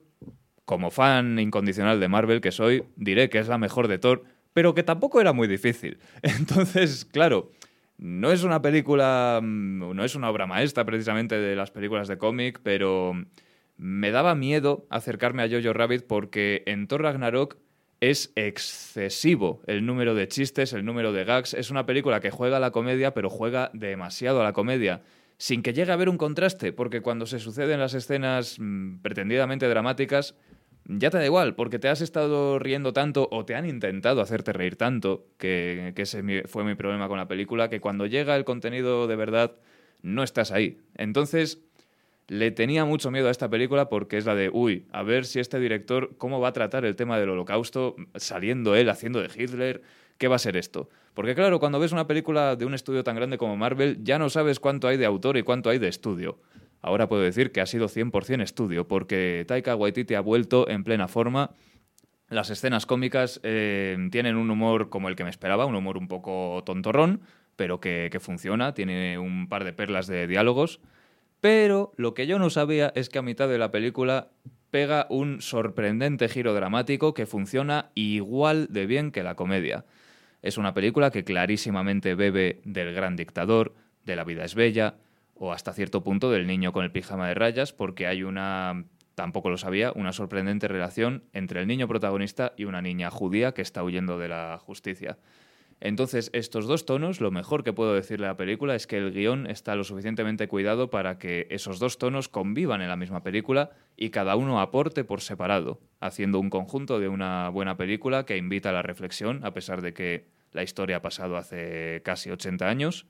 como fan incondicional de Marvel que soy, diré que es la mejor de Thor, pero que tampoco era muy difícil. Entonces, claro, no es una película, mm, no es una obra maestra precisamente de las películas de cómic, pero me daba miedo acercarme a Jojo Rabbit porque en Thor Ragnarok es excesivo el número de chistes, el número de gags. Es una película que juega a la comedia, pero juega demasiado a la comedia sin que llegue a haber un contraste, porque cuando se suceden las escenas mmm, pretendidamente dramáticas, ya te da igual, porque te has estado riendo tanto o te han intentado hacerte reír tanto, que, que ese fue mi problema con la película, que cuando llega el contenido de verdad, no estás ahí. Entonces, le tenía mucho miedo a esta película porque es la de, uy, a ver si este director, cómo va a tratar el tema del holocausto, saliendo él, haciendo de Hitler, ¿qué va a ser esto? Porque claro, cuando ves una película de un estudio tan grande como Marvel, ya no sabes cuánto hay de autor y cuánto hay de estudio. Ahora puedo decir que ha sido 100% estudio, porque Taika Waititi ha vuelto en plena forma. Las escenas cómicas eh, tienen un humor como el que me esperaba, un humor un poco tontorrón, pero que, que funciona, tiene un par de perlas de diálogos. Pero lo que yo no sabía es que a mitad de la película pega un sorprendente giro dramático que funciona igual de bien que la comedia. Es una película que clarísimamente bebe del gran dictador, de La vida es bella, o hasta cierto punto del niño con el pijama de rayas, porque hay una, tampoco lo sabía, una sorprendente relación entre el niño protagonista y una niña judía que está huyendo de la justicia. Entonces, estos dos tonos, lo mejor que puedo decirle a la película es que el guion está lo suficientemente cuidado para que esos dos tonos convivan en la misma película y cada uno aporte por separado, haciendo un conjunto de una buena película que invita a la reflexión, a pesar de que la historia ha pasado hace casi 80 años,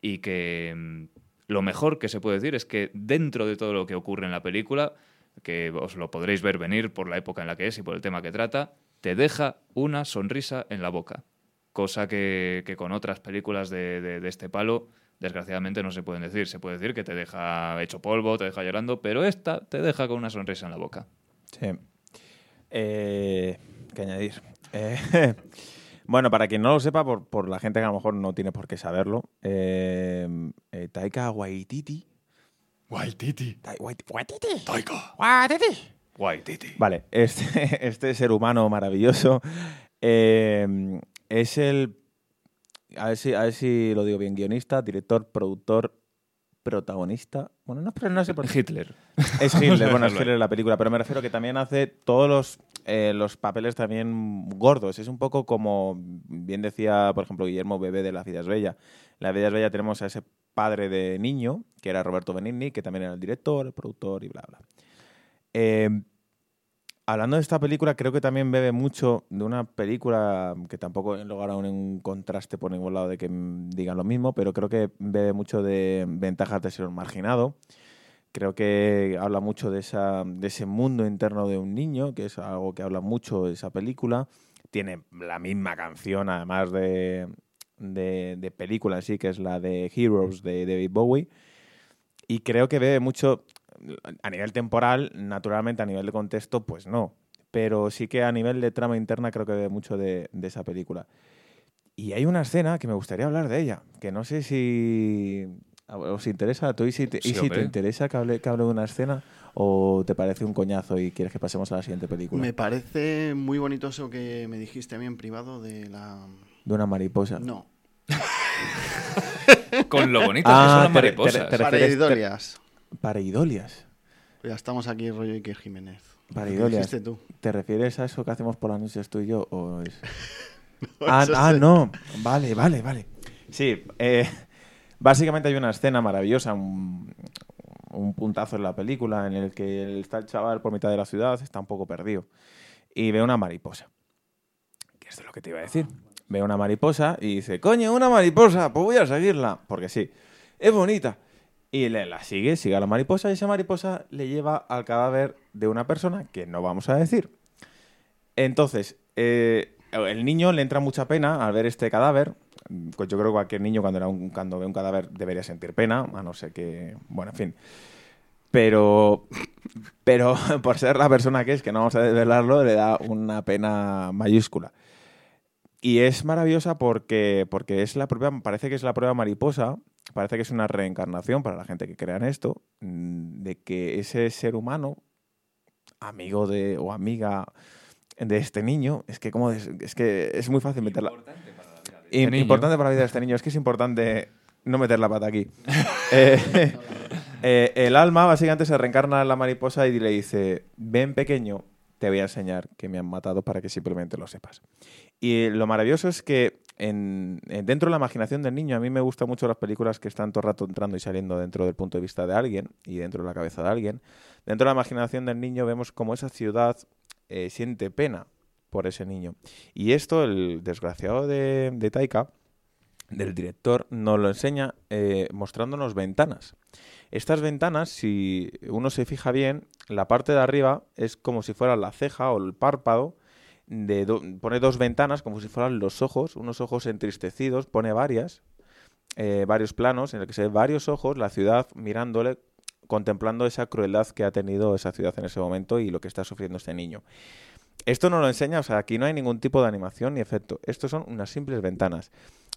y que mm, lo mejor que se puede decir es que dentro de todo lo que ocurre en la película, que os lo podréis ver venir por la época en la que es y por el tema que trata, te deja una sonrisa en la boca cosa que, con otras películas de, este palo desgraciadamente no se pueden decir. Se puede decir que te deja hecho polvo, te deja llorando, pero esta te deja con una sonrisa en la boca. Sí. Eh, ¿Qué añadir? Eh, Bueno, para quien no lo sepa, por, por, la gente que a lo mejor no tiene por qué saberlo, eh, eh, Taika Waititi. Waititi. Waititi. Taika. Waititi. Waititi. Vale, este, este ser humano maravilloso eh, es el. A ver, si, a ver si lo digo bien: guionista, director, productor, protagonista. Bueno, no, pero no sé por Hitler. Es Hitler, bueno, es Hitler la película, pero me refiero que también hace todos los, eh, los papeles también gordos. Es un poco como, bien decía, por ejemplo, Guillermo Bebé de La vida es bella. En La vida es bella tenemos a ese padre de niño, que era Roberto Benigni, que también era el director, el productor y bla, bla. Eh, hablando de esta película, creo que también bebe mucho de una película que tampoco he logrado un contraste por ningún lado de que digan lo mismo, pero creo que bebe mucho de Ventajas de ser un marginado. Creo que habla mucho de, esa, de ese mundo interno de un niño, que es algo que habla mucho de esa película. Tiene la misma canción, además de, de, de película en sí, que es la de Heroes de David Bowie. Y creo que bebe mucho a nivel temporal, naturalmente a nivel de contexto, pues no. Pero sí que a nivel de trama interna creo que ve mucho de, esa película. Y hay una escena que me gustaría hablar de ella, que no sé si os interesa, ¿tú y si te, y si te interesa que hable, que hable de una escena o te parece un coñazo y quieres que pasemos a la siguiente película? Me parece muy bonito eso que me dijiste a mí en privado de la... De una mariposa. No. Con lo bonito que son las mariposas. Pareidolias. Pareidolias. Ya estamos aquí, rollo Iker Jiménez. Pareidolias. Tú? ¿Te refieres a eso que hacemos por las noches tú y yo? O es... ah, ah no. Vale, vale, vale. Sí, eh, básicamente hay una escena maravillosa, un, puntazo en la película en el que está el chaval por mitad de la ciudad, está un poco perdido, y ve una mariposa. ¿Qué es lo que te iba a decir? Ve una mariposa y dice, coño, una mariposa, pues voy a seguirla, porque sí, es bonita. Y le, la sigue, sigue a la mariposa y esa mariposa le lleva al cadáver de una persona que no vamos a decir. Entonces, eh, el niño le entra mucha pena al ver este cadáver. Pues yo creo que cualquier niño cuando, era un, cuando ve un cadáver debería sentir pena, a no ser que... Bueno, en fin. Pero, pero por ser la persona que es, que no vamos a desvelarlo, le da una pena mayúscula. Y es maravillosa porque, porque es la propia, parece que es la prueba mariposa, parece que es una reencarnación para la gente que crea en esto, mm, de que ese ser humano, amigo de o amiga de este niño, es que como es, que es muy fácil meterla. Importante para la vida de este Importante para la vida de este niño, es que es importante no meter la pata aquí. Eh, eh, el alma básicamente se reencarna en la mariposa y le dice, ven pequeño, te voy a enseñar que me han matado para que simplemente lo sepas. Y lo maravilloso es que en, dentro de la imaginación del niño, a mí me gustan mucho las películas que están todo el rato entrando y saliendo dentro del punto de vista de alguien y dentro de la cabeza de alguien. Dentro de la imaginación del niño vemos cómo esa ciudad eh, siente pena por ese niño. Y esto, el desgraciado de, Taika, del director, nos lo enseña eh, mostrándonos ventanas. Estas ventanas, si uno se fija bien, la parte de arriba es como si fuera la ceja o el párpado. De pone dos ventanas como si fueran los ojos, unos ojos entristecidos, pone varias, eh, varios planos en el que se ve varios ojos, la ciudad mirándole, contemplando esa crueldad que ha tenido esa ciudad en ese momento y lo que está sufriendo este niño. Esto no lo enseña, o sea, aquí no hay ningún tipo de animación ni efecto. Estos son unas simples ventanas.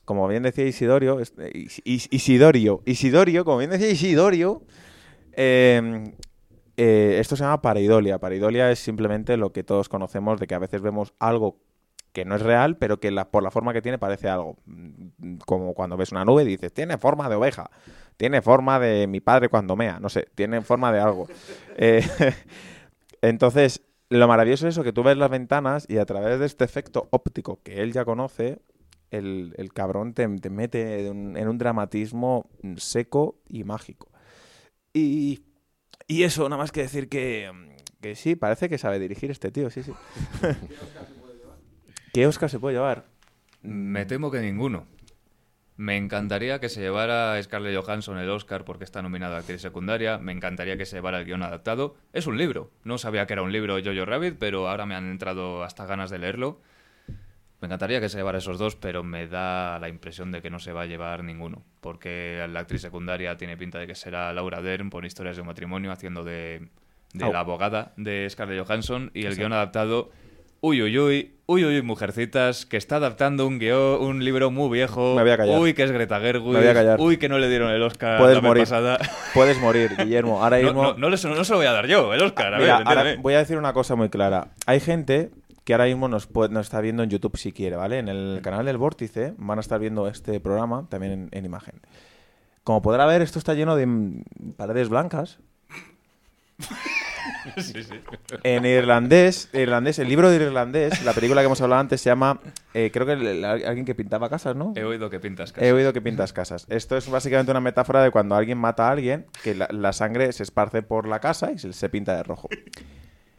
Como bien decía Isidorio, Isidorio, Isidorio, como bien decía Isidorio, eh, eh, esto se llama pareidolia. Pareidolia es simplemente lo que todos conocemos de que a veces vemos algo que no es real, pero que por la forma que tiene parece algo. Mm, como cuando ves una nube y dices, tiene forma de oveja, tiene forma de mi padre cuando mea, no sé, tiene forma de algo. Eh, entonces, lo maravilloso es eso, que tú ves las ventanas y a través de este efecto óptico que él ya conoce, el, cabrón te, mete en un dramatismo seco y mágico. Y y eso, nada más que decir que, que sí, parece que sabe dirigir este tío, sí, sí. ¿Qué Oscar se puede llevar? Me temo que ninguno. Me encantaría que se llevara Scarlett Johansson el Oscar porque está nominada a actriz secundaria. Me encantaría que se llevara el guion adaptado. Es un libro. No sabía que era un libro Jojo Rabbit, pero ahora me han entrado hasta ganas de leerlo. Me encantaría que se llevara esos dos, pero me da la impresión de que no se va a llevar ninguno, porque la actriz secundaria tiene pinta de que será Laura Dern por historias de un matrimonio, haciendo de, la abogada de Scarlett Johansson, y el guion adaptado, uy, uy, uy, Uy, uy, mujercitas, que está adaptando un guion, un libro muy viejo. Me voy a callar. Uy, que es Greta Gerwig. Me voy a callar. Uy, que no le dieron el Oscar Puedes la morir. pasada. Puedes morir, Guillermo. Ahora No, mismo. no, no, les- no se lo voy a dar yo, el Oscar. A Mira, ver, ahora voy a decir una cosa muy clara. Hay gente que ahora mismo nos, puede- nos está viendo en YouTube si quiere, ¿vale? En el canal del Vórtice van a estar viendo este programa también en, en imagen. Como podrá ver, esto está lleno de paredes blancas. Sí, sí. En irlandés, irlandés, el libro de irlandés, la película que hemos hablado antes se llama, eh, creo que el- el- alguien que pintaba casas, ¿no? He oído que pintas He casas. oído que pintas casas. Esto es básicamente una metáfora de cuando alguien mata a alguien, que la, la sangre se esparce por la casa y se, se pinta de rojo.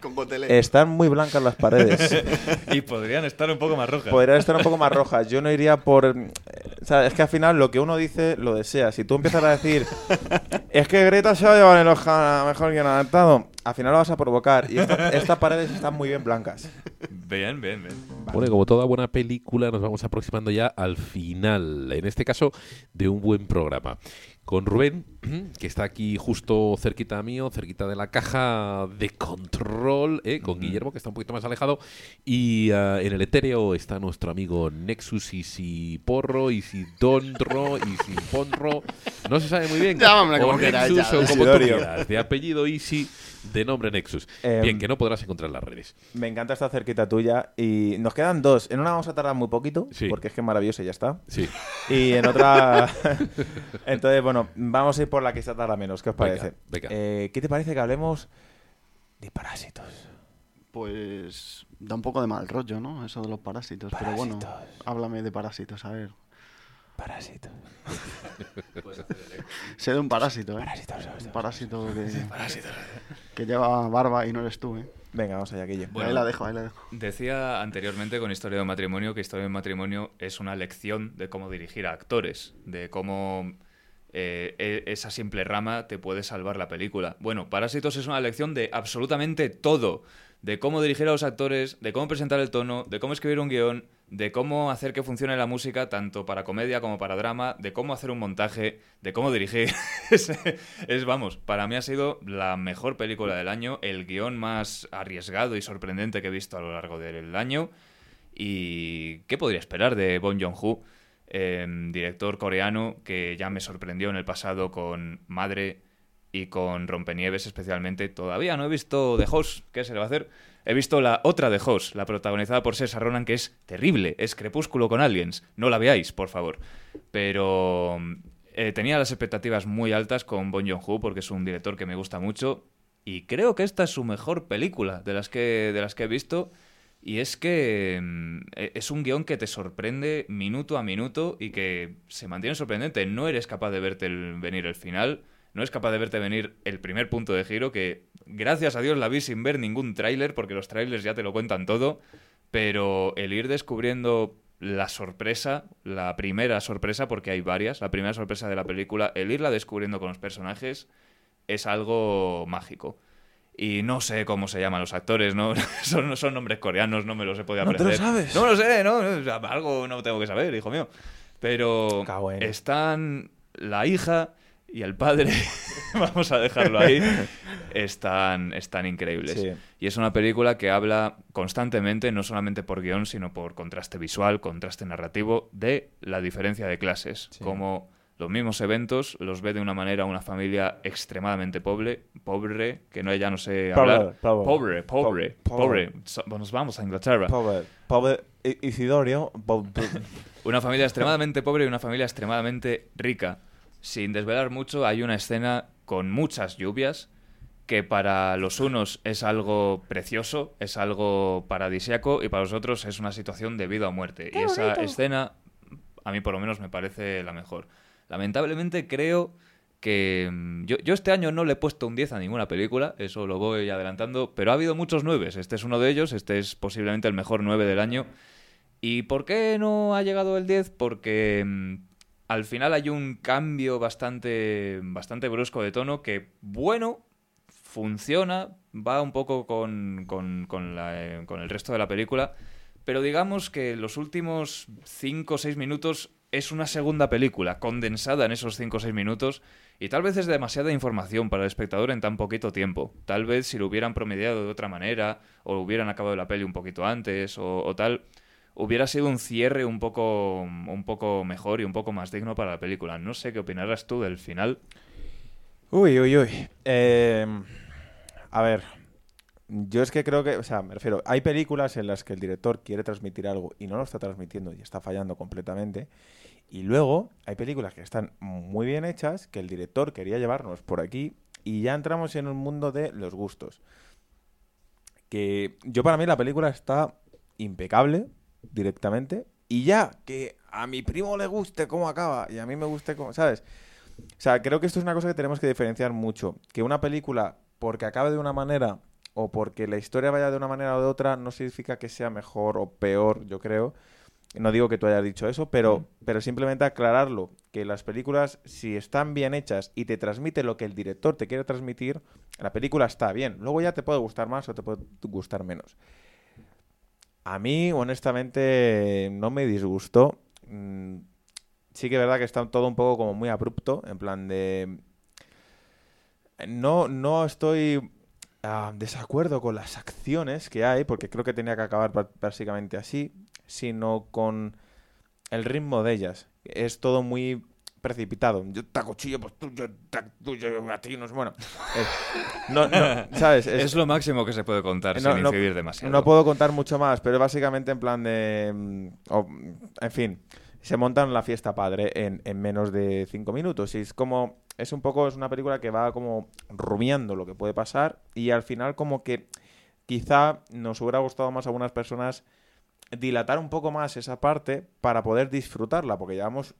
Con gotelé. Están muy blancas las paredes. Y podrían estar un poco más rojas. Podrían estar un poco más rojas. Yo no iría por... eh, o sea, es que al final lo que uno dice lo desea. Si tú empiezas a decir, es que Greta se va a llevar el Oscar a mejor guion adaptado, al final lo vas a provocar. Y esta- estas paredes están muy bien blancas. Bien, bien, bien. Bueno, y como toda buena película, nos vamos aproximando ya al final, en este caso, de un buen programa. Con Rubén, que está aquí justo cerquita mío, cerquita de la caja de control, ¿eh? con Guillermo, que está un poquito más alejado, y ah, en el etéreo está nuestro amigo Nexus y Porro, y Dondro, y Ponro, no se sabe muy bien, Llámame como como quieras, de apellido Easy, de nombre Nexus. Em, Bien, que no podrás encontrar en las redes. Me encanta estar cerquita tuya. Y nos quedan dos. En una vamos a tardar muy poquito, Sí. porque es que es maravilloso y ya está. Sí. Y en otra... Entonces, bueno, vamos a ir por la que se tarda menos. ¿Qué os parece? venga. Eh, ¿Qué te parece que hablemos de parásitos? Pues da un poco de mal rollo, ¿no? Eso de los parásitos. Pero bueno, Parásitos. háblame de parásitos, a ver. Parásitos. Sé de un parásito, ¿eh? Parásitos, ¿sabes? Un parásito que, que lleva barba y no eres tú, ¿eh? Venga, vamos allá, Guille. Bueno. ahí la dejo, ahí la dejo. Decía anteriormente con Historia de un matrimonio que Historia de un matrimonio es una lección de cómo dirigir a actores, de cómo eh, e- esa simple rama te puede salvar la película. Bueno, Parásitos es una lección de absolutamente todo, de cómo dirigir a los actores, de cómo presentar el tono, de cómo escribir un guion, de cómo hacer que funcione la música tanto para comedia como para drama, de cómo hacer un montaje, de cómo dirigir. es, vamos, para mí ha sido la mejor película del año, el guion más arriesgado y sorprendente que he visto a lo largo del año. ¿Y qué podría esperar de Bong Joon-ho? eh, director coreano que ya me sorprendió en el pasado con Madre y con Rompenieves especialmente. Todavía no he visto The Host, ¿qué se le va a hacer? He visto la otra The Host, la protagonizada por César Ronan, que es terrible, es Crepúsculo con Aliens. No la veáis, por favor. Pero eh, tenía las expectativas muy altas con Bong Joon-ho porque es un director que me gusta mucho y creo que esta es su mejor película de las que, de las que he visto. Y es que mm, e- es un guion que te sorprende minuto a minuto y que se mantiene sorprendente. No eres capaz de verte el- venir el final, no eres capaz de verte venir el primer punto de giro, que gracias a Dios la vi sin ver ningún tráiler, porque los trailers ya te lo cuentan todo, pero el ir descubriendo la sorpresa, la primera sorpresa, porque hay varias, la primera sorpresa de la película, el irla descubriendo con los personajes es algo mágico. Y no sé cómo se llaman los actores, ¿no? son, son nombres coreanos, no me los he podido ¿No te lo aprender. sabes? No lo sé, ¿no? Algo no tengo que saber, hijo mío. Pero están la hija y el padre, vamos a dejarlo ahí, están, están increíbles. Sí. Y es una película que habla constantemente, no solamente por guion, sino por contraste visual, contraste narrativo, de la diferencia de clases. Sí. Como los mismos eventos los ve de una manera una familia extremadamente pobre, pobre, que no ya no sé Pobre, hablar. pobre. Pobre, pobre, Po- pobre. So- Nos vamos a Inglaterra. Pobre, pobre Isidorio. Una familia extremadamente pobre y una familia extremadamente rica. Sin desvelar mucho, hay una escena con muchas lluvias que para los unos es algo precioso, es algo paradisiaco y para los otros es una situación de vida o muerte. y esa escena, a mí por lo menos me parece la mejor. Lamentablemente creo que mm, yo, yo este año no le he puesto un 10 a ninguna película, eso lo voy adelantando, pero ha habido muchos 9. Este es uno de ellos, este es posiblemente el mejor 9 del año. ¿Y por qué no ha llegado el 10? Porque mm, al final hay un cambio bastante, bastante brusco de tono que, bueno, funciona, va un poco con, con, con el resto de la película, pero digamos que los últimos 5 o 6 minutos es una segunda película condensada en esos 5 o 6 minutos y tal vez es demasiada información para el espectador en tan poquito tiempo. Tal vez si lo hubieran promediado de otra manera o hubieran acabado la peli un poquito antes o, tal, hubiera sido un cierre un poco, un poco mejor y un poco más digno para la película. No sé qué opinarás tú del final. Uy, uy, uy. Em, a ver, yo es que creo que, o sea, me refiero, hay películas en las que el director quiere transmitir algo y no lo está transmitiendo y está fallando completamente. Y luego hay películas que están muy bien hechas, que el director quería llevarnos por aquí y ya entramos en un mundo de los gustos. Que yo para mí la película está impecable directamente y ya que a mi primo le guste cómo acaba y a mí me guste cómo, ¿sabes? O sea, creo que esto es una cosa que tenemos que diferenciar mucho. Que una película, porque acabe de una manera o porque la historia vaya de una manera o de otra, no significa que sea mejor o peor, yo creo. No digo que tú hayas dicho eso, pero, mm. pero simplemente aclararlo, que las películas, si están bien hechas y te transmite lo que el director te quiere transmitir, la película está bien. Luego ya te puede gustar más o te puede gustar menos. A mí, honestamente, no me disgustó. Mm, sí que es verdad que está todo un poco como muy abrupto, en plan de... No, no estoy ah, desacuerdo con las acciones que hay, porque creo que tenía que acabar básicamente así sino con el ritmo de ellas. Es todo muy precipitado. Yo te cuchillo, pues tú, yo te a ti, no Bueno, no, ¿sabes? Es, lo máximo que se puede contar sin incidir demasiado. No puedo contar mucho más, pero básicamente en plan de... Mm, en fin, se montan la fiesta padre en, en menos de cinco minutos. Y es como... Es un poco... Es una película que va como rumiando lo que puede pasar y al final como que quizá nos hubiera gustado más a algunas personas dilatar un poco más esa parte para poder disfrutarla, porque llevamos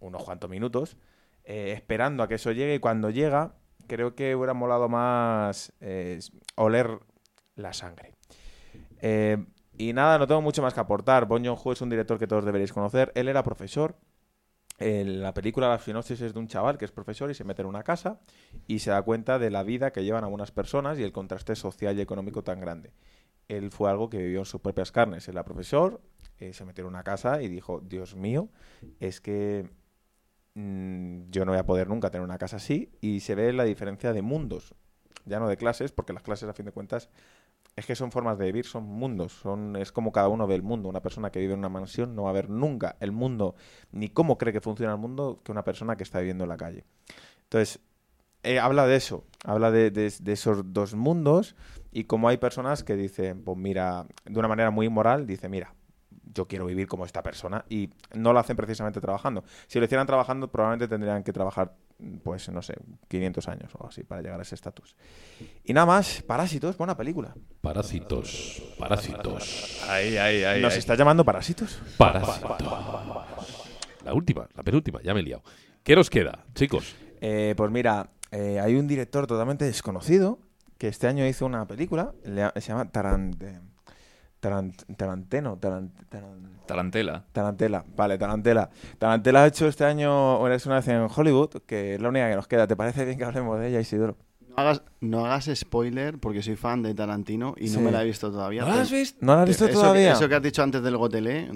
unos cuantos minutos eh, esperando a que eso llegue y cuando llega creo que hubiera molado más eh, oler la sangre. Eh, y nada, no tengo mucho más que aportar. Bon es un director que todos deberéis conocer. Él era profesor. En la película La sinopsis es de un chaval que es profesor y se mete en una casa y se da cuenta de la vida que llevan algunas personas y el contraste social y económico tan grande él fue algo que vivió en sus propias carnes. Él era profesor, se metió en una casa y dijo, Dios mío, es que mm, yo no voy a poder nunca tener una casa así. Y se ve la diferencia de mundos, ya no de clases, porque las clases a fin de cuentas es que son formas de vivir, son mundos, son es como cada uno ve el mundo. Una persona que vive en una mansión no va a ver nunca el mundo, ni cómo cree que funciona el mundo, que una persona que está viviendo en la calle. Entonces, eh, habla de eso, habla de, de, esos dos mundos y como hay personas que dicen, pues mira, de una manera muy moral, dice, mira, yo quiero vivir como esta persona y no lo hacen precisamente trabajando. Si lo hicieran trabajando, probablemente tendrían que trabajar, pues no sé, 500 años o así para llegar a ese estatus. Y nada más, Parásitos, buena película. Parásitos, Parásitos. Ahí, ahí, ahí. ¿Nos está llamando Parásitos? Parásitos. La última, la penúltima, ya me he liado. ¿Qué nos queda, chicos? Eh, pues mira, eh, hay un director totalmente desconocido que este año hizo una película, se llama Tarant, Taranteno, Tarantela. Tarantela, vale, Tarantela. Tarantela ha hecho este año es una vez en Hollywood, que es la única que nos queda. ¿Te parece bien que hablemos de ella, Isidoro? No hagas, no hagas spoiler porque soy fan de Tarantino y no me la he visto todavía. ¿No la has visto? ¿No la has visto todavía? eso que has dicho antes del Gotelé,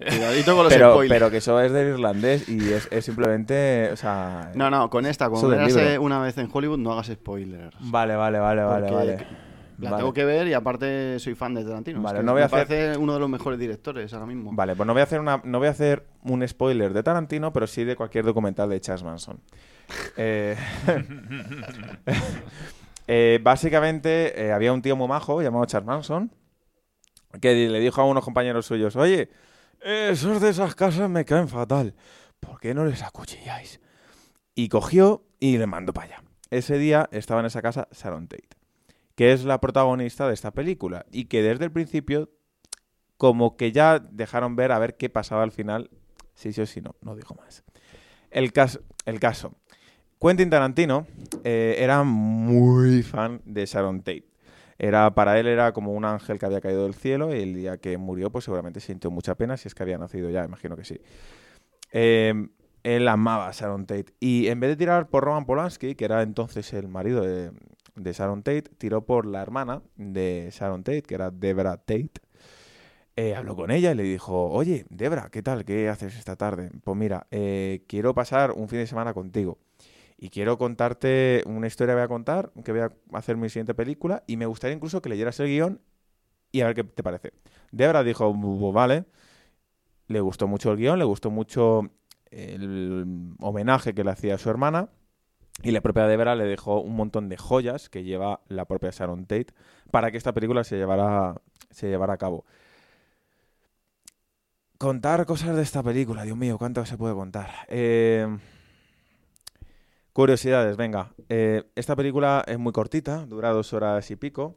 Cuidadito con los pero, spoilers. Pero que eso es del irlandés y es, es simplemente. O sea, no, no, con esta, cuando veas una vez en Hollywood, no hagas spoilers. Vale, vale, vale, vale, vale. La tengo que ver y aparte soy fan de Tarantino. Vale, no voy a me parece uno de los mejores directores ahora mismo. Vale, pues no voy a hacer una, no voy a hacer un spoiler de Tarantino, pero sí de cualquier documental de Charles Manson. eh, eh, básicamente eh, había un tío muy majo llamado Charles Manson que le dijo a unos compañeros suyos, oye, esos de esas casas me caen fatal. ¿Por qué no les acuchilláis? Y cogió y le mandó para allá. Ese día estaba en esa casa Sharon Tate, que es la protagonista de esta película y que desde el principio como que ya dejaron ver a ver qué pasaba al final, si sí o si no, no dijo más. El caso, el caso. Quentin Tarantino eh, era muy fan de Sharon Tate. Era, para él era como un ángel que había caído del cielo y el día que murió pues seguramente sintió mucha pena si es que había nacido ya, imagino que sí. Em, él amaba a Sharon Tate y en vez de tirar por Roman Polanski, que era entonces el marido de, Sharon Tate, tiró por la hermana de Sharon Tate, que era Debra Tate. eh, habló con ella y le dijo, oye, Debra, ¿qué tal? ¿Qué haces esta tarde? Pues mira, eh, quiero pasar un fin de semana contigo y quiero contarte una historia voy a contar, que voy a hacer mi siguiente película y me gustaría incluso que leyeras el guion y a ver qué te parece. Debra dijo, vale, le gustó mucho el guion, le gustó mucho el homenaje que le hacía a su hermana y la propia Debra le dejó un montón de joyas que lleva la propia Sharon Tate para que esta película se llevara, se llevara a cabo. Contar cosas de esta película, Dios mío, ¿cuánto se puede contar? Eh, curiosidades, venga. Eh, esta película es muy cortita, dura dos horas y pico,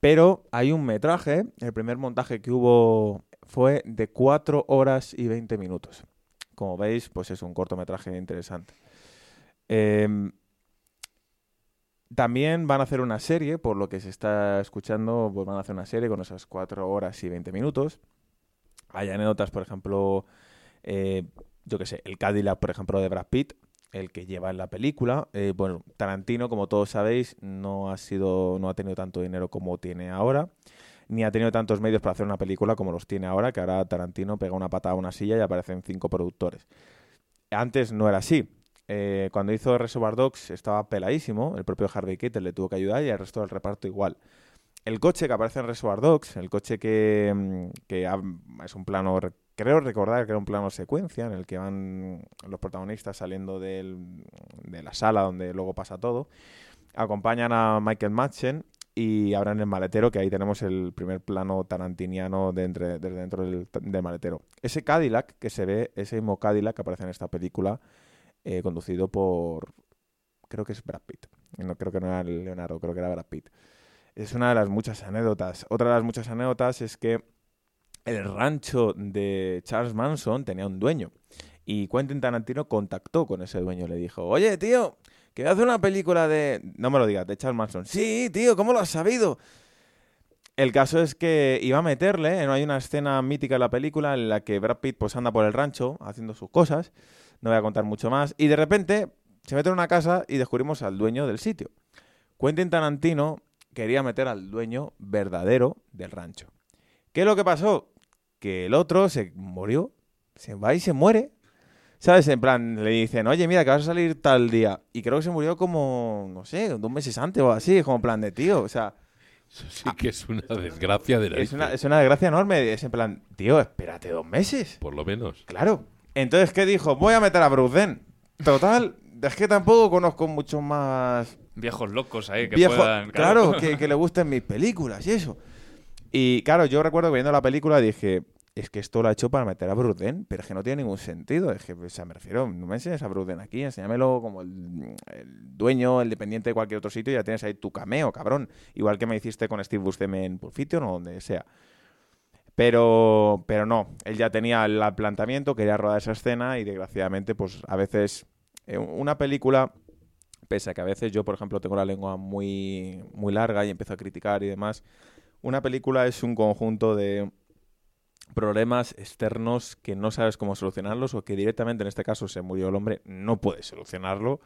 pero hay un metraje, el primer montaje que hubo fue de cuatro horas y veinte minutos. Como veis, pues es un cortometraje interesante. Em, también van a hacer una serie, por lo que se está escuchando, pues van a hacer una serie con esas cuatro horas y 20 minutos. Hay anécdotas, por ejemplo, eh, yo qué sé, el Cadillac, por ejemplo, de Brad Pitt, el que lleva en la película. Eh, bueno, Tarantino, como todos sabéis, no ha sido, no ha tenido tanto dinero como tiene ahora, ni ha tenido tantos medios para hacer una película como los tiene ahora, que ahora Tarantino pega una patada a una silla y aparecen cinco productores. Antes no era así. Eh, cuando hizo Reservoir Dogs estaba peladísimo, el propio Harvey Keitel le tuvo que ayudar y el resto del reparto igual. El coche que aparece en Reservoir Dogs, el coche que, mm, es un plano, creo recordar que era un plano secuencia en el que van los protagonistas saliendo de la sala donde luego pasa todo, acompañan a Michael Madsen y abran el maletero, que ahí tenemos el primer plano tarantiniano de desde dentro del, del, maletero. Ese Cadillac que se ve, ese mismo Cadillac que aparece en esta película, eh, conducido por, creo que es Brad Pitt. No creo que no era Leonardo, creo que era Brad Pitt. Es una de las muchas anécdotas. Otra de las muchas anécdotas es que el rancho de Charles Manson tenía un dueño. Y Quentin Tarantino contactó con ese dueño. Le dijo, oye, tío, que voy a hacer una película de... No me lo digas, de Charles Manson. Sí, tío, ¿cómo lo has sabido? El caso es que iba a meterle, ¿no? hay una escena mítica en la película en la que Brad Pitt pues anda por el rancho haciendo sus cosas no voy a contar mucho más. Y de repente se mete en una casa y descubrimos al dueño del sitio. Quentin Tarantino quería meter al dueño verdadero del rancho. ¿Qué es lo que pasó? Que el otro se murió, se va y se muere. ¿Sabes? En plan, le dicen, oye, mira, que vas a salir tal día. Y creo que se murió como, no sé, dos meses antes o así, como plan de tío. O sea. Eso sí que es una desgracia de la es una, es una desgracia enorme. Es en plan, tío, espérate dos meses. Por lo menos. Claro. Entonces, ¿qué dijo? Voy a meter a Bruce Total, es que tampoco conozco muchos más... Viejos locos ahí que puedan... Claro, que, le gusten mis películas y eso. Y claro, yo recuerdo que viendo la película dije, es que esto lo ha hecho para meter a Bruce pero es que no tiene ningún sentido. Es que, o sea, me refiero, no me enseñes a Bruce aquí, enséñamelo como el, dueño, el dependiente de cualquier otro sitio y ya tienes ahí tu cameo, cabrón. Igual que me hiciste con Steve Buscemi en Pulp Fiction o donde sea. Pero, pero no, él ya tenía el planteamiento, quería rodar esa escena y desgraciadamente, pues a veces eh, una película, pese a que a veces yo, por ejemplo, tengo la lengua muy, muy larga y empiezo a criticar y demás, una película es un conjunto de problemas externos que no sabes cómo solucionarlos o que directamente, en este caso, se murió el hombre, no puedes solucionarlo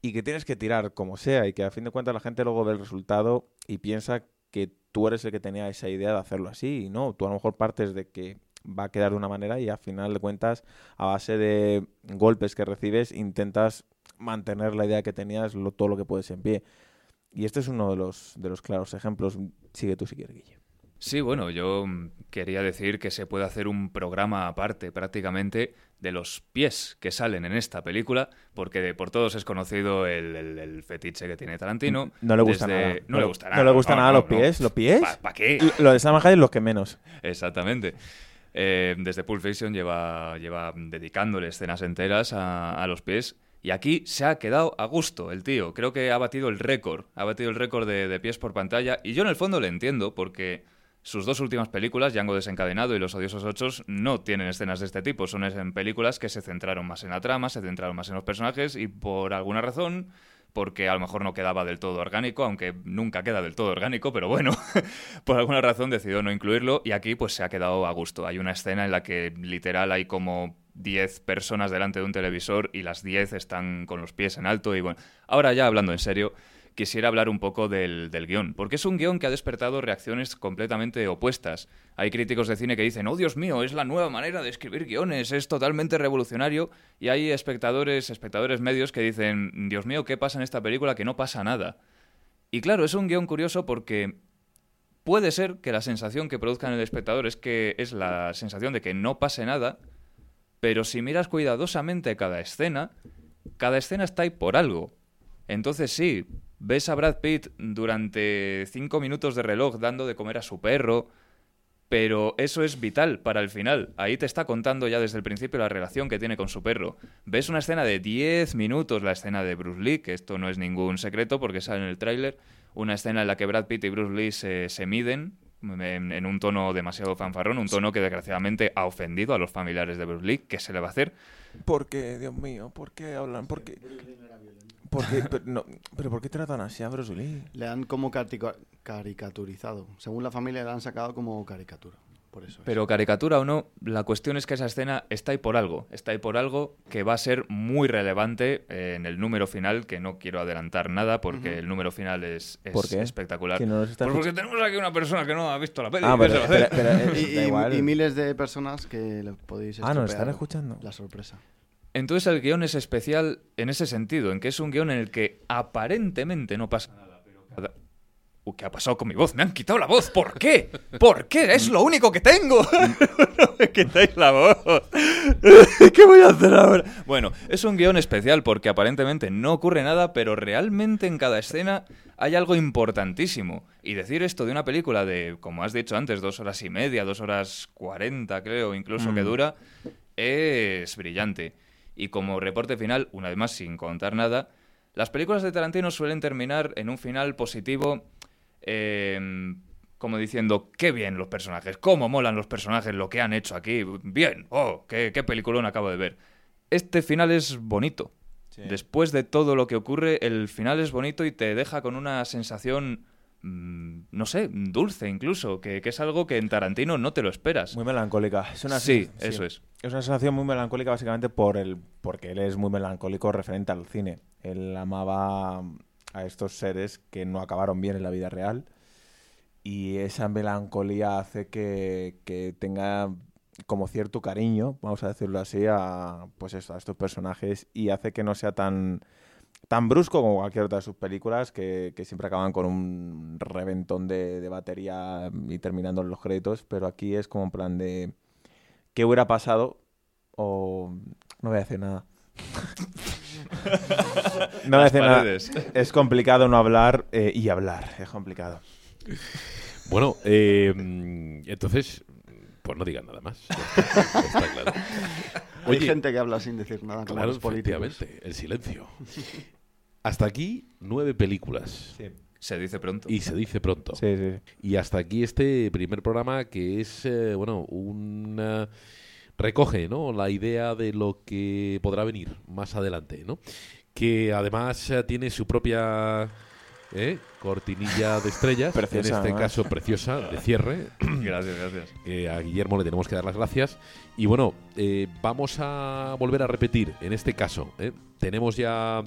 y que tienes que tirar como sea y que a fin de cuentas la gente luego ve el resultado y piensa que tú eres el que tenía esa idea de hacerlo así y no, tú a lo mejor partes de que va a quedar de una manera y a final de cuentas a base de golpes que recibes intentas mantener la idea que tenías todo lo que puedes en pie. Y este es uno de los, de los claros ejemplos. Sigue tú si quieres, Guille. Sí, bueno, yo quería decir que se puede hacer un programa aparte prácticamente de los pies que salen en esta película, porque por todos es conocido el, fetiche que tiene Tarantino. No le gusta nada. No, le gusta nada. No le gusta nada los pies. ¿Los pies? ¿Para qué? Lo de Sam es los que menos. Exactamente. Eh, desde Pulp Fiction lleva, lleva dedicándole escenas enteras a, a los pies y aquí se ha quedado a gusto el tío. Creo que ha batido el récord. Ha batido el récord de, de, pies por pantalla. Y yo en el fondo le entiendo porque sus dos últimas películas, Django desencadenado y Los odiosos ochos, no tienen escenas de este tipo. Son en películas que se centraron más en la trama, se centraron más en los personajes y por alguna razón porque a lo mejor no quedaba del todo orgánico, aunque nunca queda del todo orgánico, pero bueno, por alguna razón decidió no incluirlo y aquí pues se ha quedado a gusto. Hay una escena en la que literal hay como 10 personas delante de un televisor y las 10 están con los pies en alto y bueno, ahora ya hablando en serio, quisiera hablar un poco del, del guion, porque es un guion que ha despertado reacciones completamente opuestas. Hay críticos de cine que dicen, oh Dios mío, es la nueva manera de escribir guiones, es totalmente revolucionario, y hay espectadores, espectadores medios que dicen, Dios mío, ¿qué pasa en esta película? Que no pasa nada. Y claro, es un guion curioso porque puede ser que la sensación que produzca en el espectador es que es la sensación de que no pase nada, pero si miras cuidadosamente cada escena, cada escena está ahí por algo. Entonces sí, ves a Brad Pitt durante cinco minutos de reloj dando de comer a su perro, pero eso es vital para el final. Ahí te está contando ya desde el principio la relación que tiene con su perro. Ves una escena de 10 minutos, la escena de Bruce Lee, que esto no es ningún secreto porque sale en el tráiler, una escena en la que Brad Pitt y Bruce Lee se, miden en, un tono demasiado fanfarrón, un tono que desgraciadamente ha ofendido a los familiares de Bruce Lee. ¿Qué se le va a hacer? ¿Por qué, Dios mío? ¿Por qué hablan? ¿Por ¿Por? Pero, no, ¿Pero por qué tratan así a Bruce Lee? Le han como caricaturizado. Según la familia, le han sacado como caricatura. Pero caricatura o no, la cuestión es que esa escena está ahí por algo. Está ahí por algo que va a ser muy relevante en el número final, que no quiero adelantar nada porque el número final es, espectacular. Pues porque tenemos aquí una persona que no ha visto la película. y, miles de personas que le podéis Ah, nos están escuchando. La sorpresa. Entonces el guion es especial en ese sentido, en que es un guion en el que aparentemente no pasa nada, pero ¿Qué ha pasado con mi voz? Me han quitado la voz. ¿Por qué? ¿Por qué? Es lo único que tengo. no me quitáis la voz. ¿Qué voy a hacer ahora? Bueno, es un guion especial porque aparentemente no ocurre nada, pero realmente en cada escena hay algo importantísimo. Y decir esto de una película de, como has dicho antes, dos horas y media, dos horas cuarenta, creo, incluso que mm. dura, es brillante. Y como reporte final, una vez más, sin contar nada, las películas de Tarantino suelen terminar en un final positivo Em, como diciendo, qué bien los personajes, cómo molan los personajes, lo que han hecho aquí, bien, oh, qué, qué peliculón acabo de ver. Este final es bonito. Después de todo lo que ocurre, el final es bonito y te deja con una sensación, mm, no sé, dulce incluso, que, es algo que en Tarantino no te lo esperas. Muy melancólica. Es una sí, eso es. Es una sensación muy melancólica básicamente por el, porque él es muy melancólico referente al cine. Él amaba a estos seres que no acabaron bien en la vida real. Y esa melancolía hace que, tenga como cierto cariño, vamos a decirlo así, a pues eso, a estos personajes. Y hace que no sea tan tan brusco como cualquier otra de sus películas que, siempre acaban con un reventón de, batería y terminando los créditos, pero aquí es como en plan de ¿qué hubiera pasado? o no voy a decir nada. no Es complicado no hablar eh, y hablar. Es complicado. Bueno, eh, entonces, pues no digan nada más. Hay gente que habla sin decir nada. Claro, el silencio. Hasta aquí nueve películas. Se dice pronto. Y se dice pronto. Y hasta aquí este primer programa que es, eh, bueno, un recoge ¿no? la idea de lo que podrá venir más adelante, ¿no? que además eh, tiene su propia ¿eh? cortinilla de estrellas, en este caso preciosa, de cierre. Gracias, gracias. a Guillermo le tenemos que dar las gracias. Y bueno, eh, vamos a volver a repetir, en este caso, tenemos ya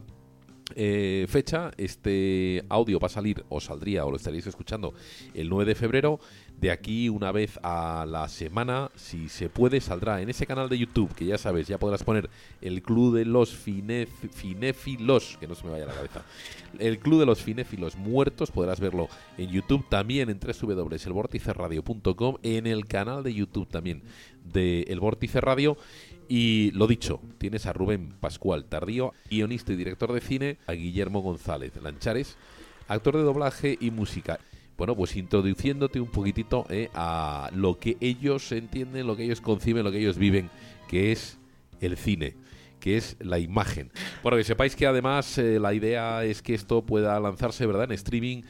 fecha, este audio va a salir, o saldría, o lo estaréis escuchando, el 9 de febrero. De aquí una vez a la semana, si se puede, saldrá en ese canal de YouTube, que ya sabes, ya podrás poner el Club de los Finéfilos, que no se me vaya la cabeza, el Club de los Finéfilos Muertos, podrás verlo en YouTube, también en www.elvorticeradio.com, en el canal de YouTube también de El Vórtice Radio. Y lo dicho, tienes a Rubén Pascual Tardío, guionista y director de cine, a Guillermo González Lanchares, actor de doblaje y música. Bueno, pues introduciéndote un poquitito eh, a lo que ellos entienden, lo que ellos conciben, lo que ellos viven, que es el cine que es la imagen. Bueno, que sepáis que además eh, la idea es que esto pueda lanzarse, ¿verdad?, en streaming,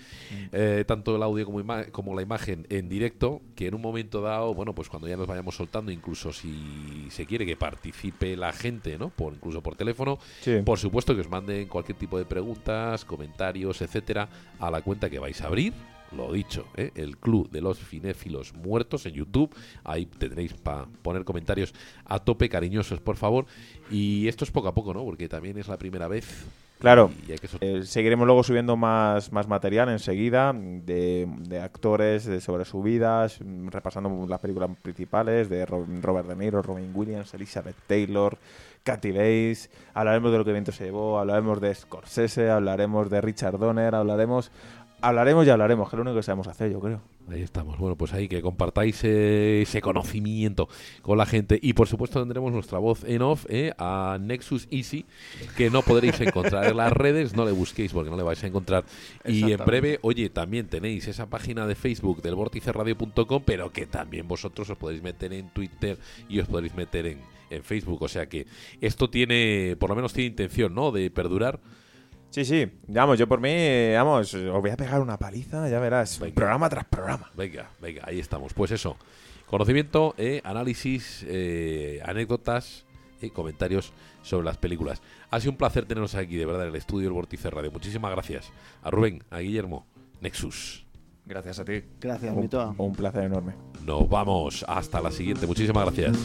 eh, tanto el audio como, como, la imagen en directo, que en un momento dado, bueno, pues cuando ya nos vayamos soltando, incluso si se quiere que participe la gente, ¿no?, por, incluso por teléfono, por supuesto que os manden cualquier tipo de preguntas, comentarios, etcétera, a la cuenta que vais a abrir, lo dicho, ¿eh? el Club de los Finéfilos Muertos en YouTube. Ahí tendréis para poner comentarios a tope cariñosos, por favor. Y esto es poco a poco, ¿no? Porque también es la primera vez Claro, eh, seguiremos luego subiendo más, más material enseguida de, actores de sobre sus vidas, repasando las películas principales de Robert De Niro, Robin Williams, Elizabeth Taylor, Kathy Bates, hablaremos de lo que viento se llevó, hablaremos de Scorsese, hablaremos de Richard Donner, hablaremos hablaremos y hablaremos, que es lo único que sabemos hacer, yo creo. Ahí estamos. Bueno, pues ahí que compartáis ese conocimiento con la gente. Y por supuesto tendremos nuestra voz en off eh, a Nexus Easy, que no podréis encontrar en las redes. No le busquéis porque no le vais a encontrar. Y en breve, oye, también tenéis esa página de Facebook del vorticeradio.com, pero que también vosotros os podéis meter en Twitter y os podéis meter en, en Facebook. O sea que esto tiene, por lo menos tiene intención, ¿no? De perdurar. Sí, sí, vamos, yo por mí, vamos, os voy a pegar una paliza, ya verás, programa tras programa. Venga, venga, ahí estamos. Pues eso, conocimiento, eh, análisis, eh, anécdotas y comentarios sobre las películas. Ha sido un placer teneros aquí, de verdad, en el estudio del Vortice Radio. Muchísimas gracias a Rubén, a Guillermo, Nexus. Gracias a ti. Gracias, un, Un placer enorme. Nos vamos. Hasta la siguiente. Muchísimas gracias.